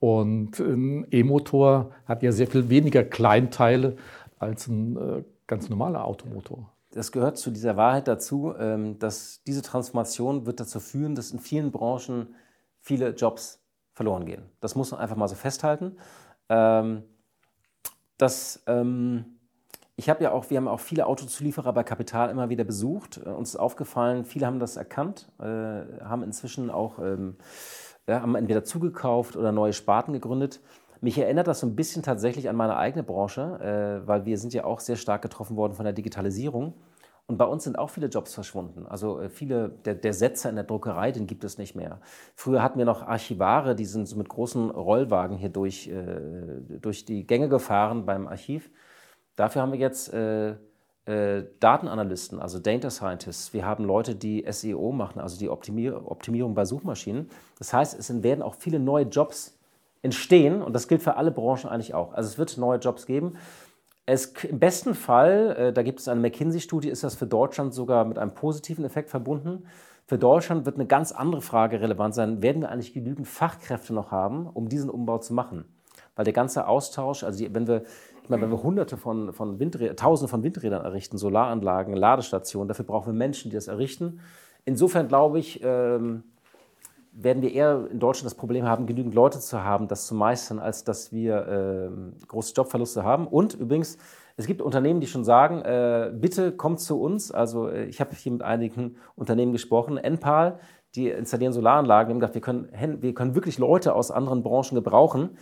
Und ein E-Motor hat ja sehr viel weniger Kleinteile als ein äh, ganz normaler Automotor das gehört zu dieser Wahrheit dazu, ähm, dass diese Transformation wird dazu führen, dass in vielen Branchen viele Jobs verloren gehen. Das muss man einfach mal so festhalten. Ähm, das, ähm, ich habe ja auch, wir haben auch viele Autozulieferer bei Kapital immer wieder besucht. Äh, uns ist aufgefallen, viele haben das erkannt, äh, haben inzwischen auch haben entweder zugekauft oder neue Sparten gegründet. Mich erinnert das so ein bisschen tatsächlich an meine eigene Branche, äh, weil wir sind ja auch sehr stark getroffen worden von der Digitalisierung. Und bei uns sind auch viele Jobs verschwunden. Also äh, viele, der, der Setzer in der Druckerei, den gibt es nicht mehr. Früher hatten wir noch Archivare, die sind so mit großen Rollwagen hier durch, äh, durch die Gänge gefahren beim Archiv. Dafür haben wir jetzt äh, äh, Datenanalysten, also Data Scientists. Wir haben Leute, die SEO machen, also die Optimier Optimierung bei Suchmaschinen. Das heißt, es werden auch viele neue Jobs entstehen und das gilt für alle Branchen eigentlich auch. Also es wird neue Jobs geben. Es, Im besten Fall, äh, da gibt es eine McKinsey-Studie, ist das für Deutschland sogar mit einem positiven Effekt verbunden. Für Deutschland wird eine ganz andere Frage relevant sein. Werden wir eigentlich genügend Fachkräfte noch haben, um diesen Umbau zu machen? Weil der ganze Austausch, also wenn wir, ich meine, wenn wir hunderte von, von Windrädern, tausende von Windrädern errichten, Solaranlagen, Ladestationen, dafür brauchen wir Menschen, die das errichten. Insofern glaube ich, ähm, werden wir eher in Deutschland das Problem haben, genügend Leute zu haben, das zu meistern, als dass wir äh, große Jobverluste haben. Und übrigens, es gibt Unternehmen, die schon sagen, äh, bitte kommt zu uns. Also äh, ich habe hier mit einigen Unternehmen gesprochen, Enpal, die installieren Solaranlagen. Wir haben gesagt, wir können, wir können wirklich Leute aus anderen Branchen gebrauchen,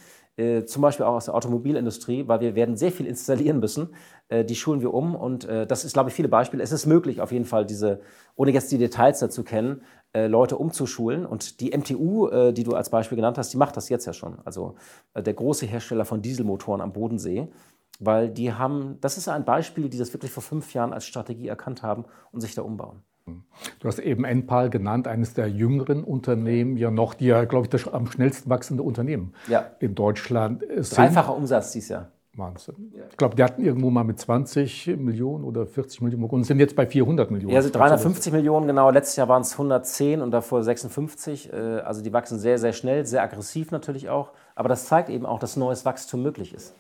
zum Beispiel auch aus der Automobilindustrie, weil wir werden sehr viel installieren müssen. Äh, die schulen wir um und äh, das ist, glaube ich, viele Beispiele. Es ist möglich, auf jeden Fall diese, ohne jetzt die Details dazu kennen, äh, Leute umzuschulen. Und die MTU, äh, die du als Beispiel genannt hast, die macht das jetzt ja schon. Also äh, der große Hersteller von Dieselmotoren am Bodensee. Weil die haben, das ist ein Beispiel, die das wirklich vor fünf Jahren als Strategie erkannt haben und sich da umbauen. Du hast eben Enpal genannt, eines der jüngeren Unternehmen, ja noch, die ja, glaube ich, das am schnellsten wachsende Unternehmen ja. in Deutschland sind. Dreifacher Umsatz dieses Jahr. Wahnsinn. Ich glaube, die hatten irgendwo mal mit 20 Millionen oder 40 Millionen und sind jetzt bei 400 Millionen. Ja, also 350 Millionen, genau. Letztes Jahr waren es 110 und davor 56. Äh, also die wachsen sehr, sehr schnell, sehr aggressiv natürlich auch. Aber das zeigt eben auch, dass neues Wachstum möglich ist.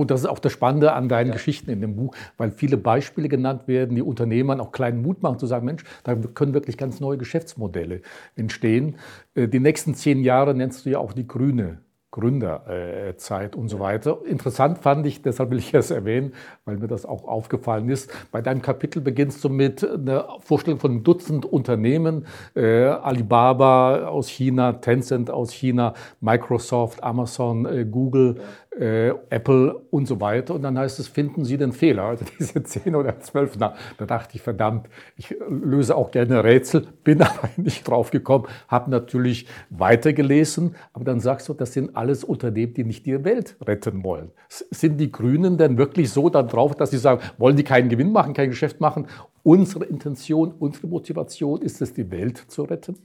Und das ist auch das Spannende an deinen ja. Geschichten in dem Buch, weil viele Beispiele genannt werden, die Unternehmern auch kleinen Mut machen, zu sagen, Mensch, da können wirklich ganz neue Geschäftsmodelle entstehen. Äh, die nächsten zehn Jahre nennst du ja auch die grüne Gründerzeit und so weiter. Interessant fand ich, deshalb will ich es erwähnen, weil mir das auch aufgefallen ist. Bei deinem Kapitel beginnst du mit einer Vorstellung von einem Dutzend Unternehmen, äh, Alibaba aus China, Tencent aus China, Microsoft, Amazon, äh, Google, äh, Apple und so weiter. Und dann heißt es, finden Sie den Fehler? Also diese zehn oder zwölf. Na, da dachte ich, verdammt, ich löse auch gerne Rätsel, bin aber nicht drauf gekommen, habe natürlich weitergelesen. Aber dann sagst du, das sind alles Unternehmen, die nicht die Welt retten wollen. Sind die Grünen denn wirklich so dann drauf, dass sie sagen, wollen die keinen Gewinn machen, kein Geschäft machen? Unsere Intention, unsere Motivation ist es, die Welt zu retten?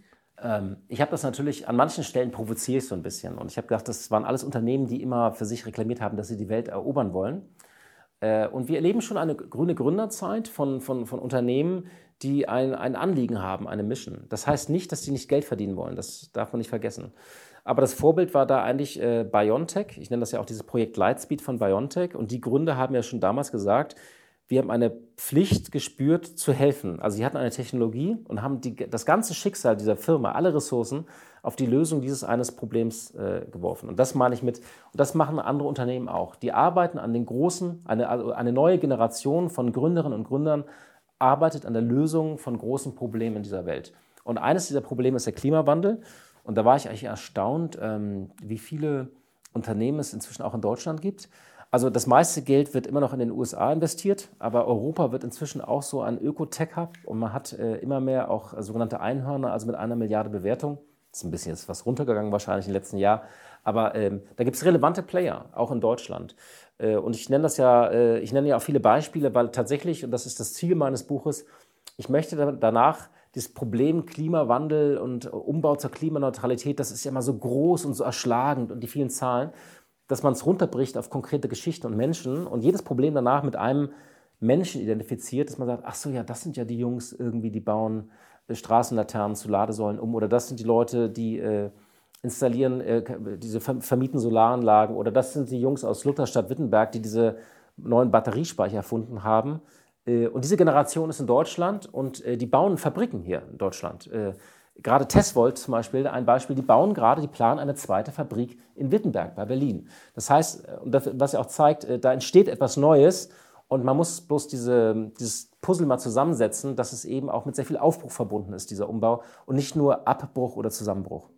Ähm, ich habe das natürlich, an manchen Stellen provoziere ich so ein bisschen. Und ich habe gedacht, das waren alles Unternehmen, die immer für sich reklamiert haben, dass sie die Welt erobern wollen. Äh, und wir erleben schon eine grüne Gründerzeit von, von, von Unternehmen, die ein, ein Anliegen haben, eine Mission. Das heißt nicht, dass die nicht Geld verdienen wollen. Das darf man nicht vergessen. Aber das Vorbild war da eigentlich äh, BioNTech. Ich nenne das ja auch dieses Projekt Lightspeed von BioNTech. Und die Gründer haben ja schon damals gesagt, wir haben eine Pflicht gespürt, zu helfen. Also sie hatten eine Technologie und haben die, das ganze Schicksal dieser Firma, alle Ressourcen, auf die Lösung dieses eines Problems äh, geworfen. Und das meine ich mit, und das machen andere Unternehmen auch. Die arbeiten an den großen, eine, also eine neue Generation von Gründerinnen und Gründern arbeitet an der Lösung von großen Problemen in dieser Welt. Und eines dieser Probleme ist der Klimawandel. Und da war ich eigentlich erstaunt, ähm, wie viele Unternehmen es inzwischen auch in Deutschland gibt. Also das meiste Geld wird immer noch in den USA investiert, aber Europa wird inzwischen auch so ein Öko-Tech-Hub und man hat äh, immer mehr auch äh, sogenannte Einhörner, also mit einer Milliarde Bewertung. Das ist ein bisschen jetzt was runtergegangen wahrscheinlich im letzten Jahr, aber ähm, da gibt es relevante Player, auch in Deutschland. Äh, und ich nenne das ja, äh, ich nenne ja auch viele Beispiele, weil tatsächlich, und das ist das Ziel meines Buches, ich möchte danach dieses Problem Klimawandel und Umbau zur Klimaneutralität, das ist ja immer so groß und so erschlagend und die vielen Zahlen dass man es runterbricht auf konkrete Geschichten und Menschen und jedes Problem danach mit einem Menschen identifiziert, dass man sagt, ach so, ja, das sind ja die Jungs irgendwie, die bauen äh, Straßenlaternen zu Ladesäulen um oder das sind die Leute, die äh, installieren, äh, diese vermieten Solaranlagen oder das sind die Jungs aus Lutherstadt Wittenberg, die diese neuen Batteriespeicher erfunden haben. Äh, und diese Generation ist in Deutschland und äh, die bauen Fabriken hier in Deutschland. Äh, Gerade Tesvolt zum Beispiel, ein Beispiel, die bauen gerade, die planen eine zweite Fabrik in Wittenberg bei Berlin. Das heißt, und das, was ja auch zeigt, äh, da entsteht etwas Neues und man muss bloß diese, dieses Puzzle mal zusammensetzen, dass es eben auch mit sehr viel Aufbruch verbunden ist, dieser Umbau, und nicht nur Abbruch oder Zusammenbruch.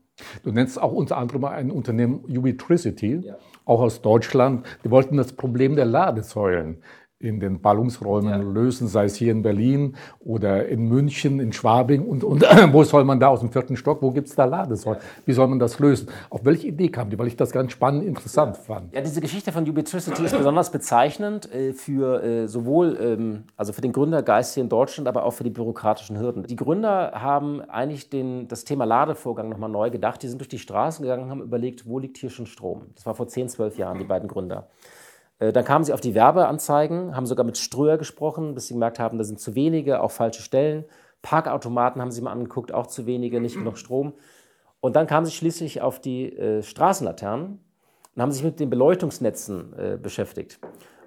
Du nennst auch unter anderem ein Unternehmen Ubitricity, ja. auch aus Deutschland. Die wollten das Problem der Ladesäulen in den Ballungsräumen ja. lösen, sei es hier in Berlin oder in München, in Schwabing und, und wo soll man da aus dem vierten Stock, wo gibt es da Ladesäulen? Ja. Wie soll man das lösen? Auf welche Idee kam die? Weil ich das ganz spannend, interessant ja. fand. Ja, diese Geschichte von Ubitricity ist besonders bezeichnend äh, für äh, sowohl ähm, also für den Gründergeist hier in Deutschland, aber auch für die bürokratischen Hürden. Die Gründer haben eigentlich den, das Thema Ladevorgang nochmal neu gedacht. Die sind durch die Straßen gegangen und haben überlegt, wo liegt hier schon Strom? Das war vor 10, 12 Jahren, die beiden Gründer. Äh, dann kamen sie auf die Werbeanzeigen, haben sogar mit Ströer gesprochen, bis sie gemerkt haben, da sind zu wenige, auch falsche Stellen. Parkautomaten haben sie mal angeguckt, auch zu wenige, nicht genug Strom. Und dann kamen sie schließlich auf die äh, Straßenlaternen und haben sich mit den Beleuchtungsnetzen äh, beschäftigt.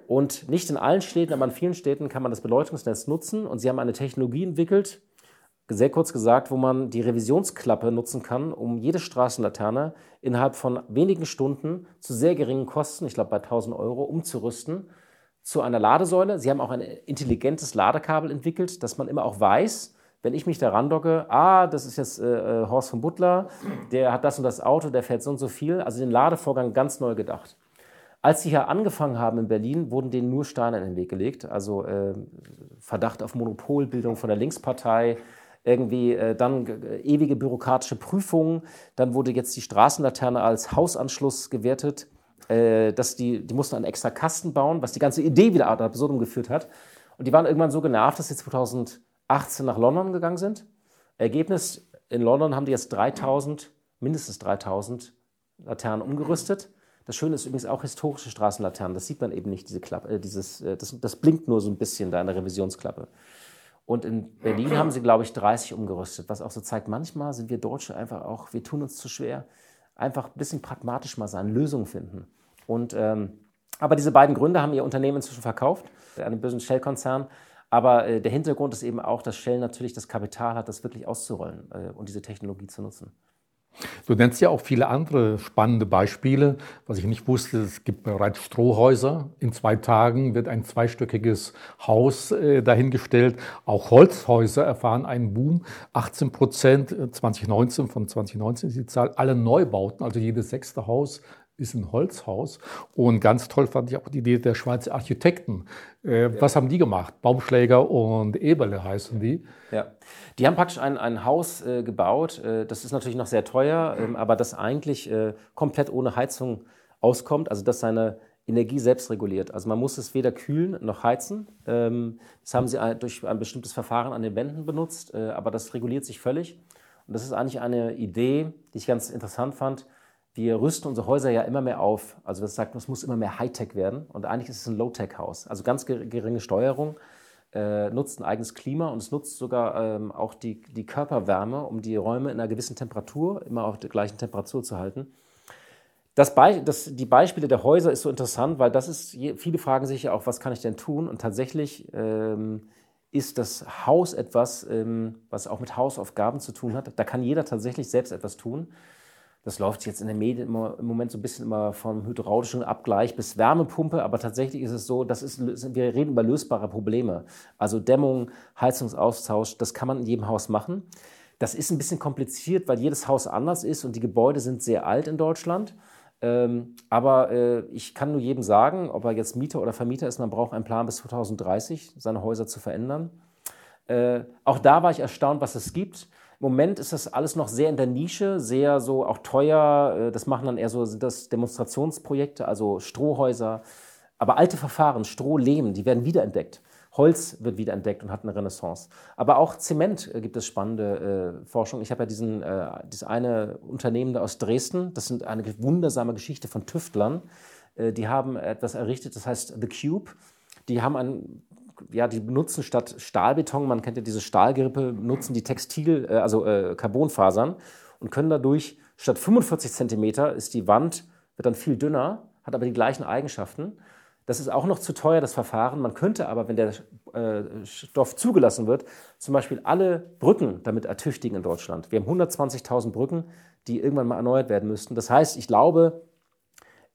Und nicht in allen Städten, aber in vielen Städten kann man das Beleuchtungsnetz nutzen. Und sie haben eine Technologie entwickelt, sehr kurz gesagt, wo man die Revisionsklappe nutzen kann, um jede Straßenlaterne innerhalb von wenigen Stunden zu sehr geringen Kosten, ich glaube bei 1000 Euro, umzurüsten zu einer Ladesäule. Sie haben auch ein intelligentes Ladekabel entwickelt, dass man immer auch weiß, wenn ich mich da randocke, ah, das ist jetzt äh, äh, Horst von Butler, der hat das und das Auto, der fährt so und so viel. Also den Ladevorgang ganz neu gedacht. Als sie hier angefangen haben in Berlin, wurden denen nur Steine in den Weg gelegt. Also äh, Verdacht auf Monopolbildung von der Linkspartei, irgendwie äh, dann äh, ewige bürokratische Prüfungen. Dann wurde jetzt die Straßenlaterne als Hausanschluss gewertet. Äh, dass die, die mussten einen extra Kasten bauen, was die ganze Idee wieder ad absurdum geführt hat. Und die waren irgendwann so genervt, dass sie 2018 nach London gegangen sind. Ergebnis, in London haben die jetzt 3000, mindestens 3000 Laternen umgerüstet. Das Schöne ist übrigens auch historische Straßenlaternen. Das sieht man eben nicht, diese Klappe, äh, dieses, äh, das, das blinkt nur so ein bisschen da in der Revisionsklappe. Und in Berlin haben sie, glaube ich, 30 umgerüstet, was auch so zeigt, manchmal sind wir Deutsche einfach auch, wir tun uns zu schwer, einfach ein bisschen pragmatisch mal sein, Lösungen finden. Und, ähm, aber diese beiden Gründer haben ihr Unternehmen inzwischen verkauft, einem bösen Shell-Konzern. Aber äh, der Hintergrund ist eben auch, dass Shell natürlich das Kapital hat, das wirklich auszurollen äh, und diese Technologie zu nutzen. Du nennst ja auch viele andere spannende Beispiele. Was ich nicht wusste, es gibt bereits Strohhäuser. In zwei Tagen wird ein zweistöckiges Haus äh, dahingestellt. Auch Holzhäuser erfahren einen Boom. 18 Prozent 2019, äh, von 2019 ist die Zahl, alle Neubauten, also jedes sechste Haus ist ein Holzhaus. Und ganz toll fand ich auch die Idee der Schweizer Architekten. Äh, ja. Was haben die gemacht? Baumschläger und Eberle heißen die. Ja, die haben praktisch ein, ein Haus äh, gebaut. Äh, das ist natürlich noch sehr teuer, ähm, aber das eigentlich äh, komplett ohne Heizung auskommt. Also dass seine Energie selbst reguliert. Also man muss es weder kühlen noch heizen. Ähm, das haben sie durch ein bestimmtes Verfahren an den Wänden benutzt, äh, aber das reguliert sich völlig. Und das ist eigentlich eine Idee, die ich ganz interessant fand. Wir rüsten unsere Häuser ja immer mehr auf. Also das sagt, es muss immer mehr Hightech werden. Und eigentlich ist es ein Low-Tech-Haus. Also ganz geringe Steuerung, äh, nutzt ein eigenes Klima und es nutzt sogar ähm, auch die, die Körperwärme, um die Räume in einer gewissen Temperatur, immer auf der gleichen Temperatur zu halten. Das Be das, die Beispiele der Häuser ist so interessant, weil das ist, viele fragen sich ja auch, was kann ich denn tun? Und tatsächlich ähm, ist das Haus etwas, ähm, was auch mit Hausaufgaben zu tun hat. Da kann jeder tatsächlich selbst etwas tun. Das läuft jetzt in den Medien im Moment so ein bisschen immer vom hydraulischen Abgleich bis Wärmepumpe, aber tatsächlich ist es so, das ist, wir reden über lösbare Probleme. Also Dämmung, Heizungsaustausch, das kann man in jedem Haus machen. Das ist ein bisschen kompliziert, weil jedes Haus anders ist und die Gebäude sind sehr alt in Deutschland. Ähm, aber äh, ich kann nur jedem sagen, ob er jetzt Mieter oder Vermieter ist, man braucht einen Plan bis 2030, seine Häuser zu verändern. Äh, auch da war ich erstaunt, was es gibt. Im Moment ist das alles noch sehr in der Nische, sehr so auch teuer. Äh, das machen dann eher so sind das Demonstrationsprojekte, also Strohhäuser. Aber alte Verfahren, Stroh, Lehm, die werden wiederentdeckt. Holz wird wieder entdeckt und hat eine Renaissance. Aber auch Zement äh, gibt es spannende äh, Forschung. Ich habe ja diesen, äh, dieses eine Unternehmen da aus Dresden, das sind eine wundersame Geschichte von Tüftlern. Äh, die haben etwas errichtet, das heißt The Cube. Die haben ein ja, die benutzen statt Stahlbeton, man kennt ja diese Stahlgrippe, nutzen die Textil, äh, also äh, Carbonfasern und können dadurch statt 45 Zentimeter ist die Wand wird dann viel dünner, hat aber die gleichen Eigenschaften das ist auch noch zu teuer, das Verfahren. Man könnte aber, wenn der äh, Stoff zugelassen wird, zum Beispiel alle Brücken damit ertüchtigen in Deutschland. Wir haben 120.000 Brücken, die irgendwann mal erneuert werden müssten. Das heißt, ich glaube,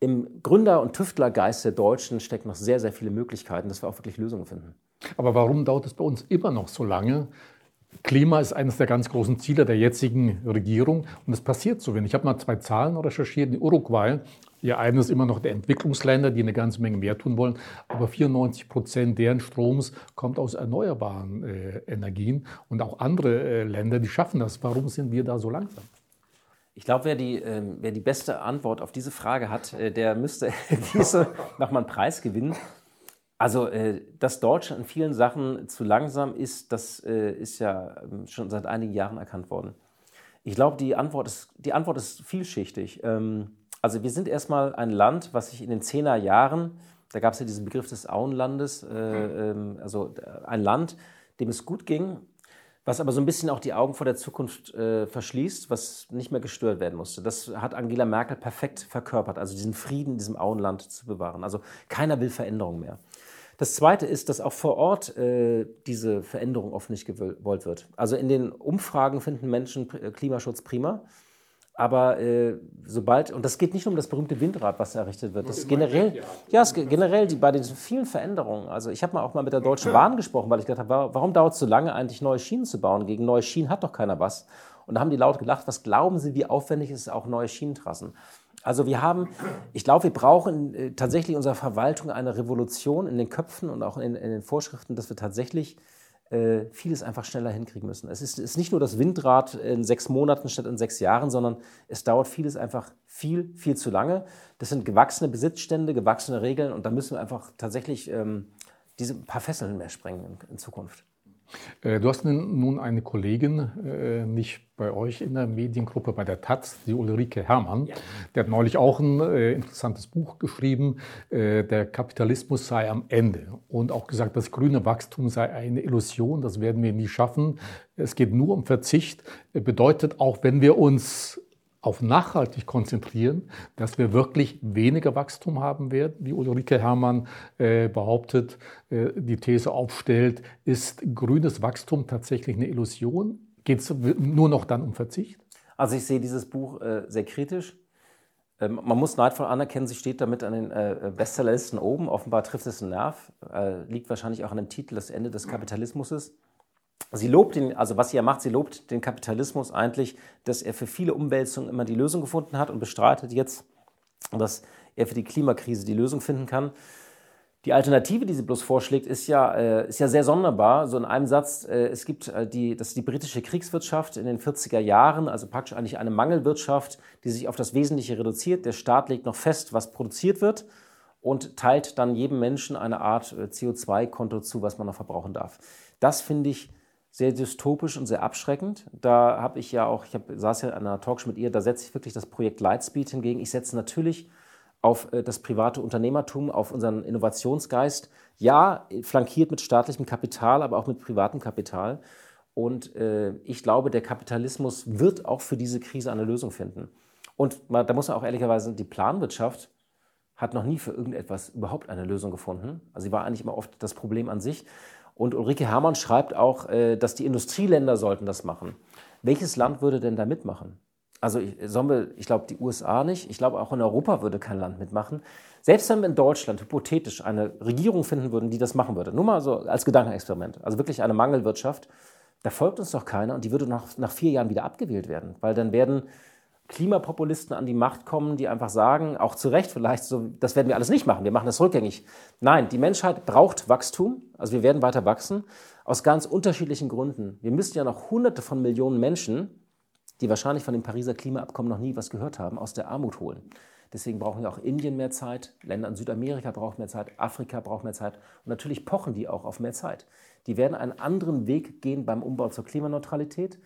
im Gründer- und Tüftlergeist der Deutschen stecken noch sehr, sehr viele Möglichkeiten, dass wir auch wirklich Lösungen finden. Aber warum dauert es bei uns immer noch so lange? Klima ist eines der ganz großen Ziele der jetzigen Regierung und es passiert so wenig. Ich habe mal zwei Zahlen recherchiert. In Uruguay ja, eines immer noch der Entwicklungsländer, die eine ganze Menge mehr tun wollen. Aber 94 Prozent deren Stroms kommt aus erneuerbaren äh, Energien. Und auch andere äh, Länder, die schaffen das. Warum sind wir da so langsam? Ich glaube, wer, die, äh, wer die beste Antwort auf diese Frage hat, äh, der müsste diese nochmal einen Preis gewinnen. Also, äh, dass Deutschland in vielen Sachen zu langsam ist, das äh, ist ja ähm, schon seit einigen Jahren erkannt worden. Ich glaube, die Antwort ist, die Antwort ist vielschichtig. Ähm, also wir sind erstmal ein Land, was sich in den Zehner Jahren, da gab es ja diesen Begriff des Auenlandes, äh, äh, also ein Land, dem es gut ging, was aber so ein bisschen auch die Augen vor der Zukunft äh, verschließt, was nicht mehr gestört werden musste. Das hat Angela Merkel perfekt verkörpert, also diesen Frieden in diesem Auenland zu bewahren. Also keiner will Veränderung mehr. Das Zweite ist, dass auch vor Ort äh, diese Veränderung oft nicht gewollt wird. Also in den Umfragen finden Menschen Klimaschutz prima. Aber äh, sobald, und das geht nicht nur um das berühmte Windrad, was errichtet wird, das generell, ja, es, generell die, bei den vielen Veränderungen. Also ich habe mal auch mal mit der Deutschen Bahn gesprochen, weil ich gedacht habe, warum dauert es so lange eigentlich neue Schienen zu bauen? Gegen neue Schienen hat doch keiner was. Und da haben die laut gelacht, was glauben Sie, wie aufwendig ist es auch neue Schienentrassen? Also wir haben, ich glaube, wir brauchen äh, tatsächlich in unserer Verwaltung eine Revolution in den Köpfen und auch in, in den Vorschriften, dass wir tatsächlich äh, vieles einfach schneller hinkriegen müssen. Es ist, ist, nicht nur das Windrad in sechs Monaten statt in sechs Jahren, sondern es dauert vieles einfach viel, viel zu lange. Das sind gewachsene Besitzstände, gewachsene Regeln und da müssen wir einfach tatsächlich ähm, diese paar Fesseln mehr sprengen in, in Zukunft. Äh, du hast nun eine Kollegin, äh, nicht bei euch in der Mediengruppe, bei der Taz, die Ulrike Herrmann. Ja. Der hat neulich auch ein äh, interessantes Buch geschrieben, Der Kapitalismus sei am Ende. Und auch gesagt, das grüne Wachstum sei eine Illusion, das werden wir nie schaffen. Es geht nur um Verzicht. Bedeutet auch, wenn wir uns auf nachhaltig konzentrieren, dass wir wirklich weniger Wachstum haben werden, wie Ulrike Herrmann äh, behauptet, äh, die These aufstellt, ist grünes Wachstum tatsächlich eine Illusion? Geht es nur noch dann um Verzicht? Also ich sehe dieses Buch äh, sehr kritisch. Ähm, man muss neidvoll anerkennen, sie steht damit an den äh, Bestsellerlisten oben. Offenbar trifft es einen Nerv. Äh, liegt wahrscheinlich auch an dem Titel Das Ende des Kapitalismus ist. Sie lobt den, also was sie ja macht, sie lobt den Kapitalismus eigentlich, dass er für viele Umwälzungen immer die Lösung gefunden hat und bestreitet jetzt, dass er für die Klimakrise die Lösung finden kann. Die Alternative, die sie bloß vorschlägt, ist ja, äh, ist ja sehr sonderbar. So in einem Satz, äh, es gibt äh, die, das die britische Kriegswirtschaft in den 40er Jahren, also praktisch eigentlich eine Mangelwirtschaft, die sich auf das Wesentliche reduziert. Der Staat legt noch fest, was produziert wird und teilt dann jedem Menschen eine Art äh, CO2-Konto zu, was man noch verbrauchen darf. Das finde ich sehr dystopisch und sehr abschreckend. Da habe ich ja auch, ich hab, saß ja in einer Talkshow mit ihr, da setze ich wirklich das Projekt Lightspeed hingegen. Ich setze natürlich auf äh, das private Unternehmertum, auf unseren Innovationsgeist. Ja, flankiert mit staatlichem Kapital, aber auch mit privatem Kapital. Und äh, ich glaube, der Kapitalismus wird auch für diese Krise eine Lösung finden. Und da muss man auch ehrlicherweise, die Planwirtschaft hat noch nie für irgendetwas überhaupt eine Lösung gefunden. Also sie war eigentlich immer oft das Problem an sich. Und Ulrike Hermann schreibt auch, äh, dass die Industrieländer sollten das machen. Welches Land würde denn da mitmachen? Also ich, wir, ich glaube, die USA nicht. Ich glaube, auch in Europa würde kein Land mitmachen. Selbst wenn wir in Deutschland hypothetisch eine Regierung finden würden, die das machen würde, nur mal so als Gedankenexperiment, also wirklich eine Mangelwirtschaft, da folgt uns doch keiner und die würde nach, nach vier Jahren wieder abgewählt werden, weil dann werden Klimapopulisten an die Macht kommen, die einfach sagen, auch zu Recht vielleicht, so, das werden wir alles nicht machen, wir machen das rückgängig. Nein, die Menschheit braucht Wachstum, also wir werden weiter wachsen, aus ganz unterschiedlichen Gründen. Wir müssen ja noch hunderte von Millionen Menschen die wahrscheinlich von dem Pariser Klimaabkommen noch nie was gehört haben, aus der Armut holen. Deswegen brauchen ja auch Indien mehr Zeit, Länder in Südamerika brauchen mehr Zeit, Afrika braucht mehr Zeit und natürlich pochen die auch auf mehr Zeit. Die werden einen anderen Weg gehen beim Umbau zur Klimaneutralität.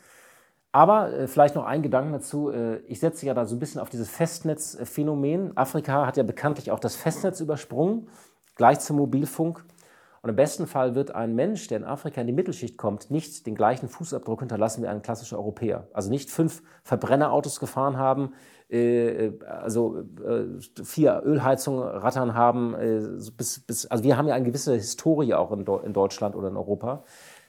Aber äh, vielleicht noch ein Gedanke dazu. Äh, ich setze ja da so ein bisschen auf dieses Festnetzphänomen. Afrika hat ja bekanntlich auch das Festnetz übersprungen, gleich zum Mobilfunk. Und im besten Fall wird ein Mensch, der in Afrika in die Mittelschicht kommt, nicht den gleichen Fußabdruck hinterlassen wie ein klassischer Europäer. Also nicht fünf Verbrennerautos gefahren haben, äh, also äh, vier Ölheizungen rattern haben. Äh, bis, bis, also wir haben ja eine gewisse Historie auch in, in Deutschland oder in Europa.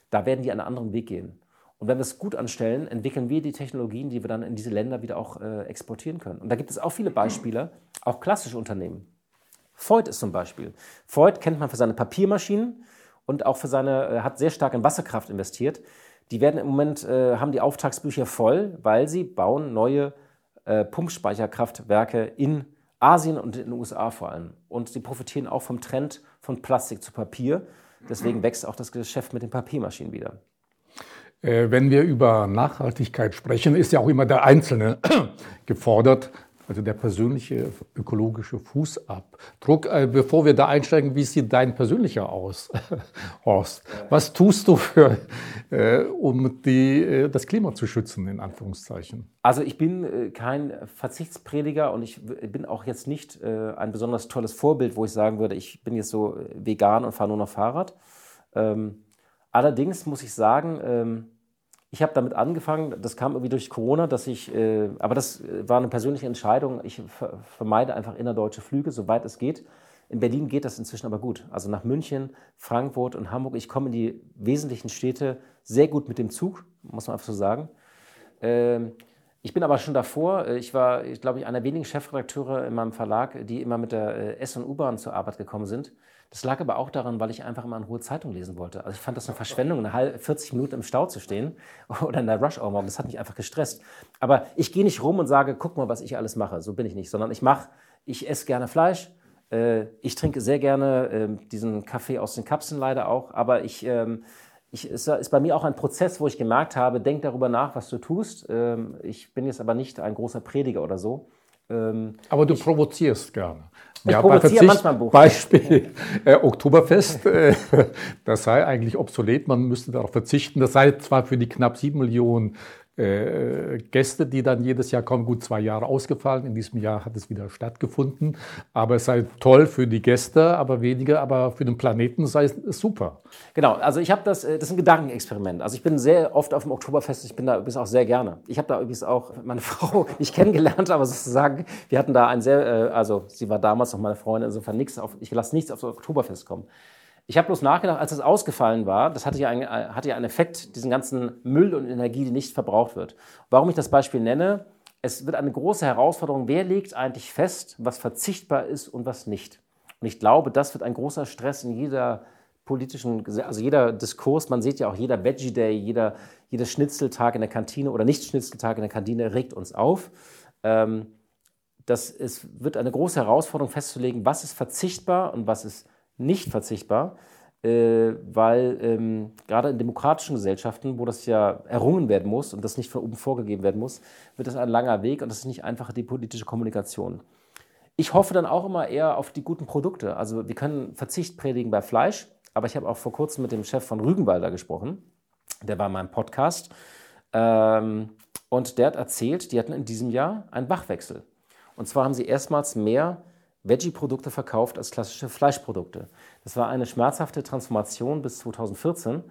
Da werden die einen anderen Weg gehen. Und wenn wir es gut anstellen, entwickeln wir die Technologien, die wir dann in diese Länder wieder auch äh, exportieren können. Und da gibt es auch viele Beispiele, auch klassische Unternehmen. Freud ist zum Beispiel. Freud kennt man für seine Papiermaschinen und auch für seine, äh, hat sehr stark in Wasserkraft investiert. Die werden im Moment, äh, haben die Auftragsbücher voll, weil sie bauen neue äh, Pumpspeicherkraftwerke in Asien und in den USA vor allem. Und sie profitieren auch vom Trend von Plastik zu Papier. Deswegen wächst auch das Geschäft mit den Papiermaschinen wieder. Äh, wenn wir über Nachhaltigkeit sprechen, ist ja auch immer der Einzelne gefordert, also der persönliche ökologische Fußabdruck. Äh, bevor wir da einsteigen, wie sieht dein persönlicher aus, Horst? Was tust du für, äh, um die, das Klima zu schützen, in Anführungszeichen? Also ich bin kein Verzichtsprediger und ich bin auch jetzt nicht ein besonders tolles Vorbild, wo ich sagen würde, ich bin jetzt so vegan und fahre nur noch Fahrrad. Ähm, allerdings muss ich sagen, ähm, ich habe damit angefangen, das kam irgendwie durch Corona, dass ich, äh, aber das äh, war eine persönliche Entscheidung. Ich vermeide einfach innerdeutsche Flüge, soweit es geht. In Berlin geht das inzwischen aber gut. Also nach München, Frankfurt und Hamburg. Ich komme in die wesentlichen Städte sehr gut mit dem Zug, muss man einfach so sagen. Ähm, ich bin aber schon davor, äh, ich war, ich glaube, einer wenigen Chefredakteure in meinem Verlag, die immer mit der S- und U-Bahn zur Arbeit gekommen sind. Das lag aber auch daran, weil ich einfach immer in Ruhe Zeitung lesen wollte. Also ich fand das eine Verschwendung, eine halbe, 40 Minuten im Stau zu stehen oder in der Rush Hour morgen. Das hat mich einfach gestresst. Aber ich gehe nicht rum und sage, guck mal, was ich alles mache. So bin ich nicht, sondern ich mache, ich esse gerne Fleisch. Äh, ich trinke sehr gerne ähm, diesen Kaffee aus den Kapseln leider auch. Aber ich, ähm, ich, es ist bei mir auch ein Prozess, wo ich gemerkt habe, denk darüber nach, was du tust. Ähm, ich bin jetzt aber nicht ein großer Prediger oder so. aber du ich, provozierst gerne. Ich ja, ein Buch. Beispiel äh, Oktoberfest, äh, das sei eigentlich obsolet, man müsste darauf verzichten. Das sei zwar für die knapp sieben Millionen äh, Gäste, die dann jedes Jahr kommen, gut zwei Jahre ausgefallen. In diesem Jahr hat es wieder stattgefunden. Aber es sei toll für die Gäste, aber weniger, aber für den Planeten sei es super. Genau, also ich habe das, äh, das ist ein Gedankenexperiment. Also ich bin sehr oft auf dem Oktoberfest, ich bin da übrigens auch sehr gerne. Ich habe da übrigens auch meine Frau nicht kennengelernt, aber sozusagen, wir hatten da ein sehr, äh, also sie war damals noch meine Freundin, insofern nichts auf, ich lasse nichts auf das Oktoberfest kommen. Ich habe bloß nachgedacht, als es ausgefallen war, das hatte ja, einen, hatte ja einen Effekt, diesen ganzen Müll und Energie, die nicht verbraucht wird. Warum ich das Beispiel nenne, es wird eine große Herausforderung, wer legt eigentlich fest, was verzichtbar ist und was nicht. Und ich glaube, das wird ein großer Stress in jeder politischen, also jeder Diskurs, man sieht ja auch jeder Veggie Day, jeder, jeder Schnitzeltag in der Kantine oder Nicht-Schnitzeltag in der Kantine regt uns auf. Ähm, dass es wird eine große Herausforderung festzulegen, was ist verzichtbar und was ist nicht verzichtbar, äh, weil ähm, gerade in demokratischen Gesellschaften, wo das ja errungen werden muss und das nicht von oben vorgegeben werden muss, wird das ein langer Weg und das ist nicht einfach die politische Kommunikation. Ich hoffe dann auch immer eher auf die guten Produkte. Also wir können Verzicht predigen bei Fleisch, aber ich habe auch vor kurzem mit dem Chef von Rügenwalder gesprochen. Der war in meinem Podcast. Ähm, und der hat erzählt, die hatten in diesem Jahr einen Bachwechsel. Und zwar haben sie erstmals mehr Veggie-Produkte verkauft als klassische Fleischprodukte. Das war eine schmerzhafte Transformation bis 2014.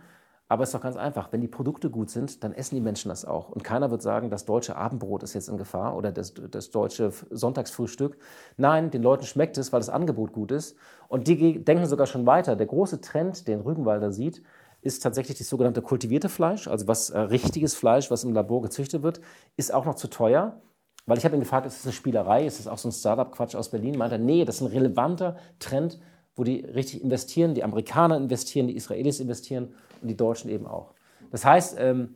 Aber es ist doch ganz einfach, wenn die Produkte gut sind, dann essen die Menschen das auch. Und keiner wird sagen, das deutsche Abendbrot ist jetzt in Gefahr oder das, das deutsche Sonntagsfrühstück. Nein, den Leuten schmeckt es, weil das Angebot gut ist. Und die denken sogar schon weiter. Der große Trend, den Rügenwalder sieht, ist tatsächlich das sogenannte kultivierte Fleisch, also was äh, richtiges Fleisch, was im Labor gezüchtet wird, ist auch noch zu teuer. Weil ich habe ihn gefragt, ist das eine Spielerei? Ist das auch so ein Startup-Quatsch aus Berlin? Meint er, nee, das ist ein relevanter Trend, wo die richtig investieren, die Amerikaner investieren, die Israelis investieren und die Deutschen eben auch. Das heißt, ähm,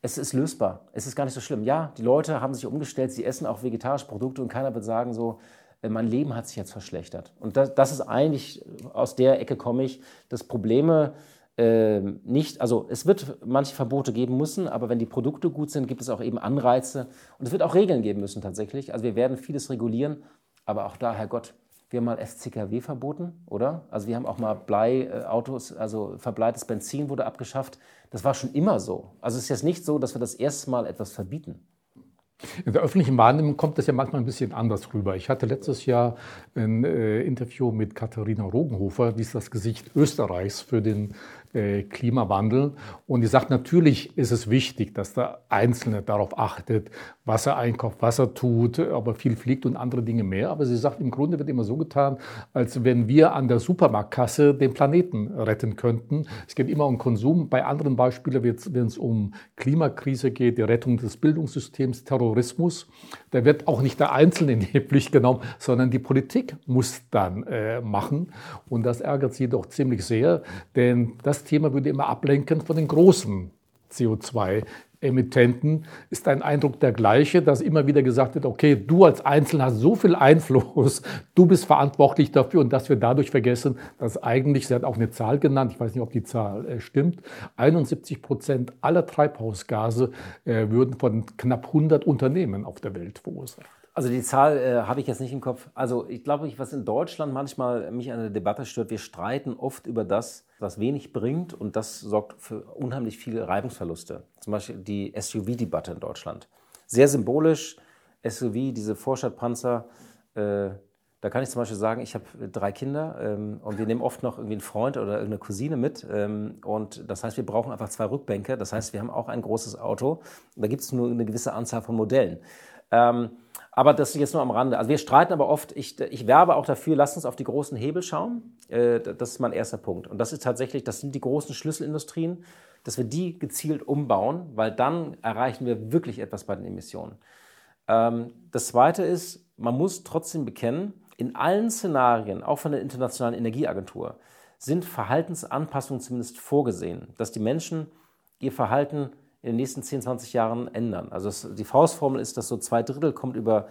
es ist lösbar. Es ist gar nicht so schlimm. Ja, die Leute haben sich umgestellt, sie essen auch vegetarische Produkte und keiner wird sagen so, äh, mein Leben hat sich jetzt verschlechtert. Und das, das ist eigentlich, aus der Ecke komme ich, dass Probleme nicht, also es wird manche Verbote geben müssen, aber wenn die Produkte gut sind, gibt es auch eben Anreize und es wird auch Regeln geben müssen tatsächlich. Also wir werden vieles regulieren, aber auch da, Herrgott, wir haben mal FCKW verboten, oder? Also wir haben auch mal Bleiautos, also verbleites Benzin wurde abgeschafft. Das war schon immer so. Also es ist jetzt nicht so, dass wir das erste Mal etwas verbieten. In der öffentlichen Wahrnehmung kommt das ja manchmal ein bisschen anders rüber. Ich hatte letztes Jahr ein äh, Interview mit Katharina Rogenhofer, die ist das Gesicht Österreichs für den äh, Klimawandel. Und die sagt, natürlich ist es wichtig, dass der Einzelne darauf achtet, was er einkauft, was er tut, ob er viel fliegt und andere Dinge mehr. Aber sie sagt, im Grunde wird immer so getan, als wenn wir an der Supermarktkasse den Planeten retten könnten. Es geht immer um Konsum. Bei anderen Beispielen, wenn es um Klimakrise geht, die Rettung des Bildungssystems, Terrorismus, da wird auch nicht der Einzelne in die Pflicht genommen, sondern die Politik muss dann äh, machen. Und das ärgert sie doch ziemlich sehr, denn das Thema würde immer ablenken von den großen CO2 Emittenten ist ein Eindruck der gleiche, dass immer wieder gesagt wird, okay, du als Einzelner hast so viel Einfluss, du bist verantwortlich dafür und dass wir dadurch vergessen, dass eigentlich, sie hat auch eine Zahl genannt, ich weiß nicht, ob die Zahl äh, stimmt, 71 Prozent aller Treibhausgase äh, würden von knapp 100 Unternehmen auf der Welt verursacht. Also die Zahl äh, habe ich jetzt nicht im Kopf. Also ich glaube, was in Deutschland manchmal mich an der Debatte stört, wir streiten oft über das, was wenig bringt und das sorgt für unheimlich viele Reibungsverluste. Zum Beispiel die SUV-Debatte in Deutschland. Sehr symbolisch, SUV, diese Vorstadtpanzer. Äh, da kann ich zum Beispiel sagen, ich habe drei Kinder ähm, und wir nehmen oft noch irgendwie einen Freund oder irgendeine Cousine mit. Ähm, und das heißt, wir brauchen einfach zwei Rückbänke. Das heißt, wir haben auch ein großes Auto. Da gibt es nur eine gewisse Anzahl von Modellen. Ähm, aber das ist jetzt nur am Rande. Also wir streiten aber oft, ich, ich werbe auch dafür, lasst uns auf die großen Hebel schauen. Äh, das ist mein erster Punkt. Und das ist tatsächlich, das sind die großen Schlüsselindustrien, dass wir die gezielt umbauen, weil dann erreichen wir wirklich etwas bei den Emissionen. Ähm, das zweite ist, man muss trotzdem bekennen, in allen Szenarien, auch von der Internationalen Energieagentur, sind Verhaltensanpassungen zumindest vorgesehen, dass die Menschen ihr Verhalten in den nächsten 10, 20 Jahren ändern. Also es, die Faustformel ist, dass so zwei Drittel kommt über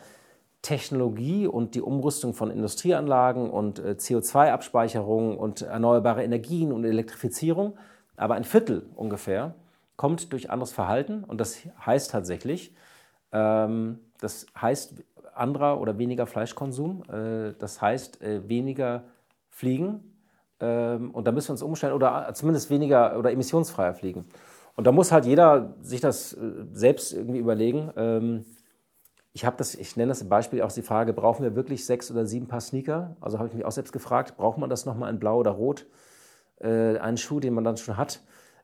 Technologie und die Umrüstung von Industrieanlagen und äh, CO2-Abspeicherung und erneuerbare Energien und Elektrifizierung. Aber ein Viertel ungefähr kommt durch anderes Verhalten und das heißt tatsächlich, ähm, das heißt anderer oder weniger Fleischkonsum, äh, das heißt äh, weniger Fliegen ähm, und da müssen wir uns umstellen oder zumindest weniger oder emissionsfreier fliegen. Und da muss halt jeder sich das äh, selbst irgendwie überlegen. Ähm, ich habe das, ich nenne das im Beispiel auch die Frage, brauchen wir wirklich sechs oder sieben Paar Sneaker? Also habe ich mich auch selbst gefragt, braucht man das nochmal in Blau oder Rot? Äh, einen Schuh, den man dann schon hat.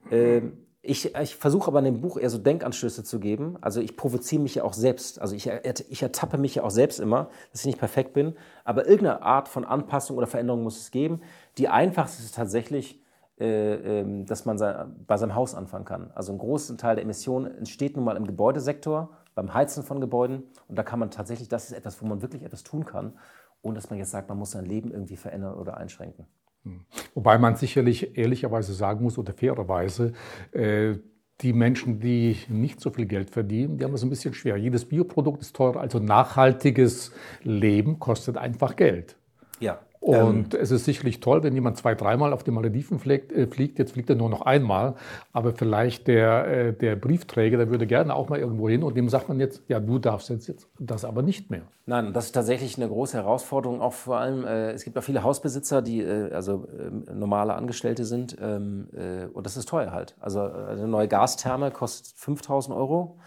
Ähm, ich, ich versuche aber in dem Buch eher so Denkanstöße zu geben. Also ich provoziere mich ja auch selbst. Also ich, ich ertappe mich ja auch selbst immer, dass ich nicht perfekt bin. Aber irgendeine Art von Anpassung oder Veränderung muss es geben. Die einfachste ist tatsächlich, dass man bei seinem Haus anfangen kann. Also ein großer Teil der Emissionen entsteht nun mal im Gebäudesektor, beim Heizen von Gebäuden. Und da kann man tatsächlich, das ist etwas, wo man wirklich etwas tun kann, ohne dass man jetzt sagt, man muss sein Leben irgendwie verändern oder einschränken. Hm. Wobei man sicherlich ehrlicherweise sagen muss oder fairerweise, äh, die Menschen, die nicht so viel Geld verdienen, die haben es ein bisschen schwer. Jedes Bioprodukt ist teurer, also nachhaltiges Leben kostet einfach Geld. Ja. Und ähm, es ist sicherlich toll, wenn jemand zwei, dreimal auf den Malediven fliegt, äh, fliegt. Jetzt fliegt er nur noch einmal. Aber vielleicht der, äh, der Briefträger, der würde gerne auch mal irgendwo hin und dem sagt man jetzt, ja, du darfst jetzt, jetzt das aber nicht mehr. Nein, das ist tatsächlich eine große Herausforderung. Auch vor allem, äh, es gibt auch viele Hausbesitzer, die äh, also äh, normale Angestellte sind. Ähm, äh, und das ist teuer halt. Also eine neue Gastherme kostet 5000 Euro.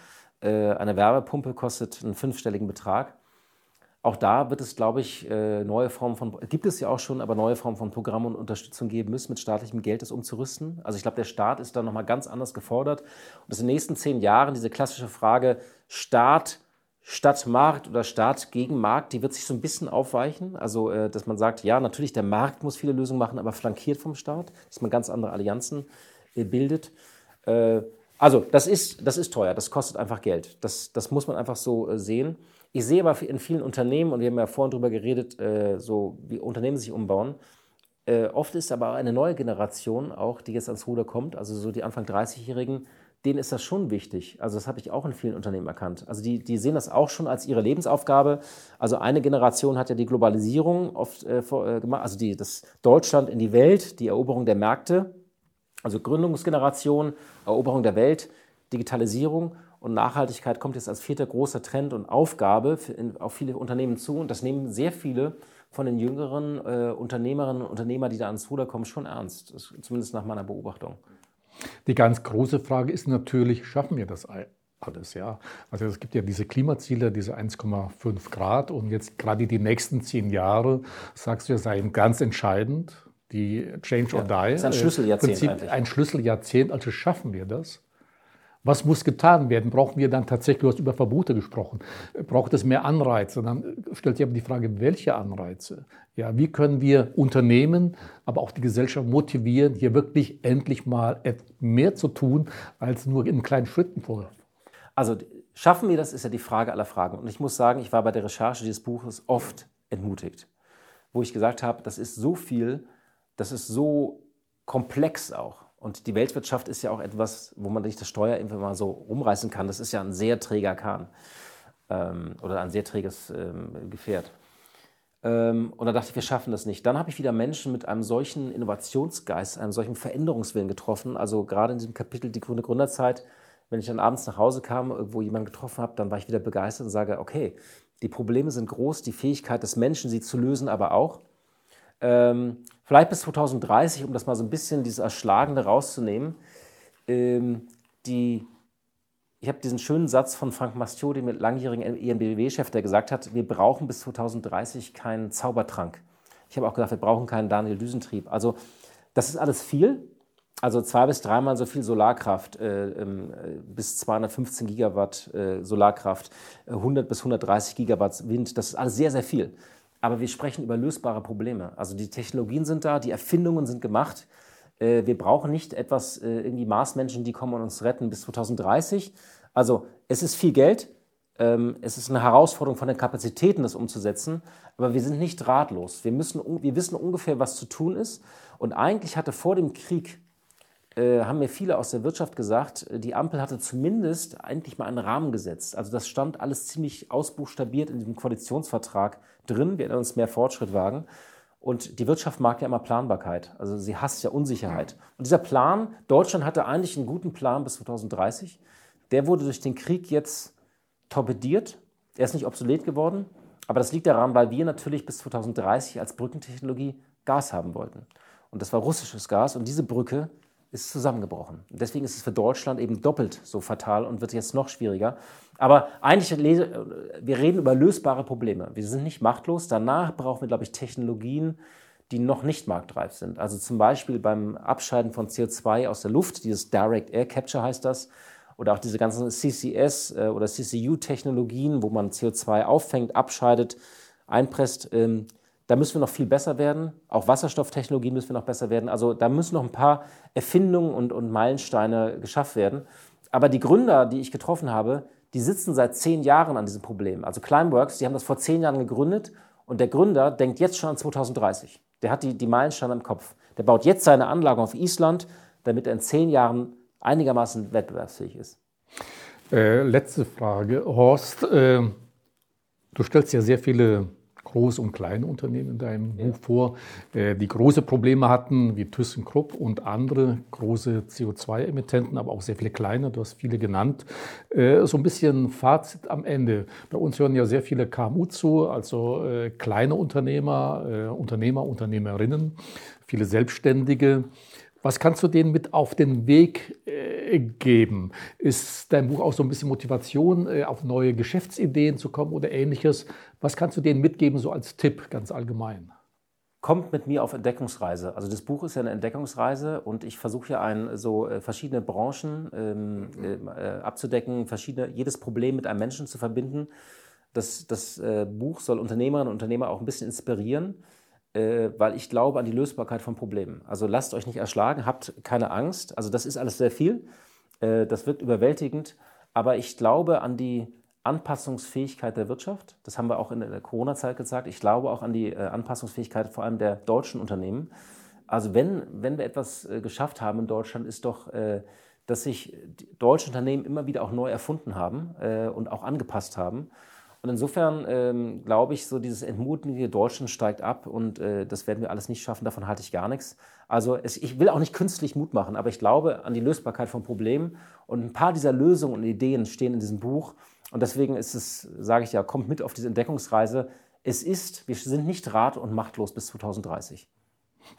eine Wärmepumpe kostet einen fünfstelligen Betrag. Auch da wird es, glaube ich, äh, neue Formen von, gibt es ja auch schon, aber neue Formen von Programmen und Unterstützung geben müssen, mit staatlichem Geld das umzurüsten. Also ich glaube, der Staat ist da nochmal ganz anders gefordert. Und dass in den nächsten zehn Jahren diese klassische Frage Staat statt Markt oder Staat gegen Markt, die wird sich so ein bisschen aufweichen. Also, äh, dass man sagt, ja, natürlich, der Markt muss viele Lösungen machen, aber flankiert vom Staat, dass man ganz andere Allianzen äh, bildet. Also, das ist, das ist teuer, das kostet einfach Geld. Das, das muss man einfach so sehen. Ich sehe aber in vielen Unternehmen, und wir haben ja vorhin darüber geredet, äh, so wie Unternehmen sich umbauen, äh, oft ist aber eine neue Generation auch, die jetzt ans Ruder kommt, also so die Anfang 30-Jährigen, denen ist das schon wichtig. Also das habe ich auch in vielen Unternehmen erkannt. Also die, die sehen das auch schon als ihre Lebensaufgabe. Also eine Generation hat ja die Globalisierung oft äh, äh gemacht, also die, das Deutschland in die Welt, die Eroberung der Märkte, also Gründungsgeneration, Eroberung der Welt, Digitalisierung. Und Nachhaltigkeit kommt jetzt als vierter großer Trend und Aufgabe auf viele Unternehmen zu. Und das nehmen sehr viele von den jüngeren äh, Unternehmerinnen und Unternehmern, die da ans Ruder kommen, schon ernst. Das, zumindest nach meiner Beobachtung. Die ganz große Frage ist natürlich, schaffen wir das alles? Ja? Also es gibt ja diese Klimaziele, diese 1,5 Grad. Und jetzt gerade die nächsten zehn Jahre, sagst du ja, seien ganz entscheidend. Die Change ja, or Die. Das ist ein Schlüsseljahrzehnt. Prinzip ein Schlüsseljahrzehnt. Also schaffen wir das? Was muss getan werden? Brauchen wir dann tatsächlich, du hast über Verbote gesprochen, braucht es mehr Anreize? Dann stellt sich aber die Frage, welche Anreize? Ja, wie können wir Unternehmen, aber auch die Gesellschaft motivieren, hier wirklich endlich mal mehr zu tun, als nur in kleinen Schritten vorher? Also schaffen wir das, ist ja die Frage aller Fragen. Und ich muss sagen, ich war bei der Recherche dieses Buches oft entmutigt, wo ich gesagt habe, das ist so viel, das ist so komplex auch. Und die Weltwirtschaft ist ja auch etwas, wo man nicht das Steuer einfach mal so rumreißen kann. Das ist ja ein sehr träger Kahn ähm, oder ein sehr träges ähm, Gefährt. Ähm, und da dachte ich, wir schaffen das nicht. Dann habe ich wieder Menschen mit einem solchen Innovationsgeist, einem solchen Veränderungswillen getroffen. Also gerade in diesem Kapitel Die grüne Gründerzeit, wenn ich dann abends nach Hause kam, irgendwo jemanden getroffen habe, dann war ich wieder begeistert und sage, okay, die Probleme sind groß, die Fähigkeit des Menschen, sie zu lösen, aber auch. Ähm, vielleicht bis 2030, um das mal so ein bisschen dieses Erschlagende rauszunehmen. Ähm, die, ich habe diesen schönen Satz von Frank Mastio, dem langjährigen ENBW-Chef, der gesagt hat, wir brauchen bis 2030 keinen Zaubertrank. Ich habe auch gesagt, wir brauchen keinen Daniel Düsentrieb. Also das ist alles viel. Also zwei bis dreimal so viel Solarkraft, äh, ähm, bis 215 Gigawatt äh, Solarkraft, 100 bis 130 Gigawatt Wind, das ist alles sehr, sehr viel. Aber wir sprechen über lösbare Probleme. Also die Technologien sind da, die Erfindungen sind gemacht. Äh, wir brauchen nicht etwas, äh, irgendwie Marsmenschen, die kommen und uns retten bis 2030. Also es ist viel Geld. Ähm, es ist eine Herausforderung von den Kapazitäten, das umzusetzen. Aber wir sind nicht ratlos. Wir, müssen, wir wissen ungefähr, was zu tun ist. Und eigentlich hatte vor dem Krieg äh, haben mir viele aus der Wirtschaft gesagt, die Ampel hatte zumindest eigentlich mal einen Rahmen gesetzt. Also das stand alles ziemlich ausbuchstabiert in diesem Koalitionsvertrag drin. Wir werden uns mehr Fortschritt wagen. Und die Wirtschaft mag ja immer Planbarkeit. Also sie hasst ja Unsicherheit. Und dieser Plan, Deutschland hatte eigentlich einen guten Plan bis 2030. Der wurde durch den Krieg jetzt torpediert. Er ist nicht obsolet geworden. Aber das liegt daran, weil wir natürlich bis 2030 als Brückentechnologie Gas haben wollten. Und das war russisches Gas. Und diese Brücke ist zusammengebrochen. Deswegen ist es für Deutschland eben doppelt so fatal und wird jetzt noch schwieriger. Aber eigentlich, wir reden über lösbare Probleme. Wir sind nicht machtlos. Danach brauchen wir, glaube ich, Technologien, die noch nicht marktreif sind. Also zum Beispiel beim Abscheiden von CO2 aus der Luft, dieses Direct Air Capture heißt das, oder auch diese ganzen CCS äh, oder CCU-Technologien, wo man CO2 auffängt, abscheidet, einpresst. Ähm, da müssen wir noch viel besser werden. Auch Wasserstofftechnologien müssen wir noch besser werden. Also da müssen noch ein paar Erfindungen und, und Meilensteine geschafft werden. Aber die Gründer, die ich getroffen habe, die sitzen seit zehn Jahren an diesem Problem. Also Climeworks, die haben das vor zehn Jahren gegründet und der Gründer denkt jetzt schon an 2030. Der hat die, die Meilensteine im Kopf. Der baut jetzt seine Anlagen auf Island, damit er in zehn Jahren einigermaßen wettbewerbsfähig ist. Äh, letzte Frage. Horst, äh, du stellst ja sehr viele große und kleine Unternehmen in deinem ja. Buch vor, äh, die große Probleme hatten, wie ThyssenKrupp und andere große CO2-Emittenten, aber auch sehr viele kleine, du hast viele genannt. Äh, so ein bisschen Fazit am Ende. Bei uns hören ja sehr viele KMU zu, also äh, kleine Unternehmer, Unternehmer, Unternehmerinnen, viele Selbstständige. Was kannst du denen mit auf den Weg geben? Ist dein Buch auch so ein bisschen Motivation, äh, auf neue Geschäftsideen zu kommen oder ähnliches? Was kannst du denen mitgeben, so als Tipp ganz allgemein? Kommt mit mir auf Entdeckungsreise. Also das Buch ist ja eine Entdeckungsreise und ich versuche ja ein, so äh, verschiedene Branchen ähm, äh, abzudecken, verschiedene, jedes Problem mit einem Menschen zu verbinden. Das, das äh, Buch soll Unternehmerinnen und Unternehmer auch ein bisschen inspirieren weil ich glaube an die Lösbarkeit von Problemen. Also lasst euch nicht erschlagen, habt keine Angst. Also das ist alles sehr viel, äh, das wirkt überwältigend, aber ich glaube an die Anpassungsfähigkeit der Wirtschaft. Das haben wir auch in der Corona-Zeit gesagt. Ich glaube auch an die äh, Anpassungsfähigkeit vor allem der deutschen Unternehmen. Also wenn, wenn wir etwas geschafft haben in Deutschland, ist doch, dass sich deutsche Unternehmen immer wieder auch neu erfunden haben und auch angepasst haben. Und insofern ähm, glaube ich, so dieses entmutigende Deutschland steigt ab und äh, das werden wir alles nicht schaffen, davon halte ich gar nichts. Also es, ich will auch nicht künstlich Mut machen, aber ich glaube an die Lösbarkeit von Problemen und ein paar dieser Lösungen und Ideen stehen in diesem Buch. Und deswegen ist es, sage ich ja, kommt mit auf diese Entdeckungsreise. Es ist, wir sind nicht rat- und machtlos bis 2030.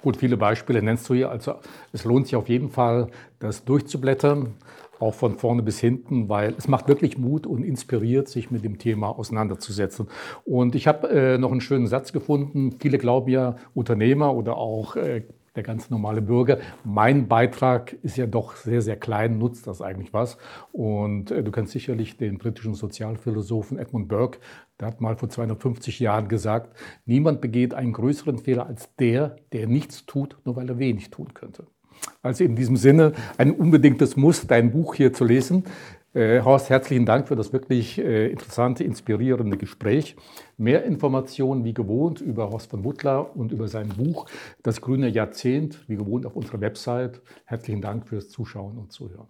Gut, viele Beispiele nennst du hier. Also es lohnt sich auf jeden Fall, das durchzublättern auch von vorne bis hinten, weil es macht wirklich Mut und inspiriert, sich mit dem Thema auseinanderzusetzen. Und ich habe äh, noch einen schönen Satz gefunden. Viele glauben ja, Unternehmer oder auch äh, der ganz normale Bürger, mein Beitrag ist ja doch sehr, sehr klein, nutzt das eigentlich was? Und äh, du kennst sicherlich den britischen Sozialphilosophen Edmund Burke, der hat mal vor 250 Jahren gesagt, niemand begeht einen größeren Fehler als der, der nichts tut, nur weil er wenig tun könnte. Also in diesem Sinne ein unbedingtes Muss, dein Buch hier zu lesen. Äh, Horst, herzlichen Dank für das wirklich äh, interessante, inspirierende Gespräch. Mehr Informationen wie gewohnt über Horst von Butler und über sein Buch Das grüne Jahrzehnt, wie gewohnt auf unserer Website. Herzlichen Dank fürs Zuschauen und Zuhören.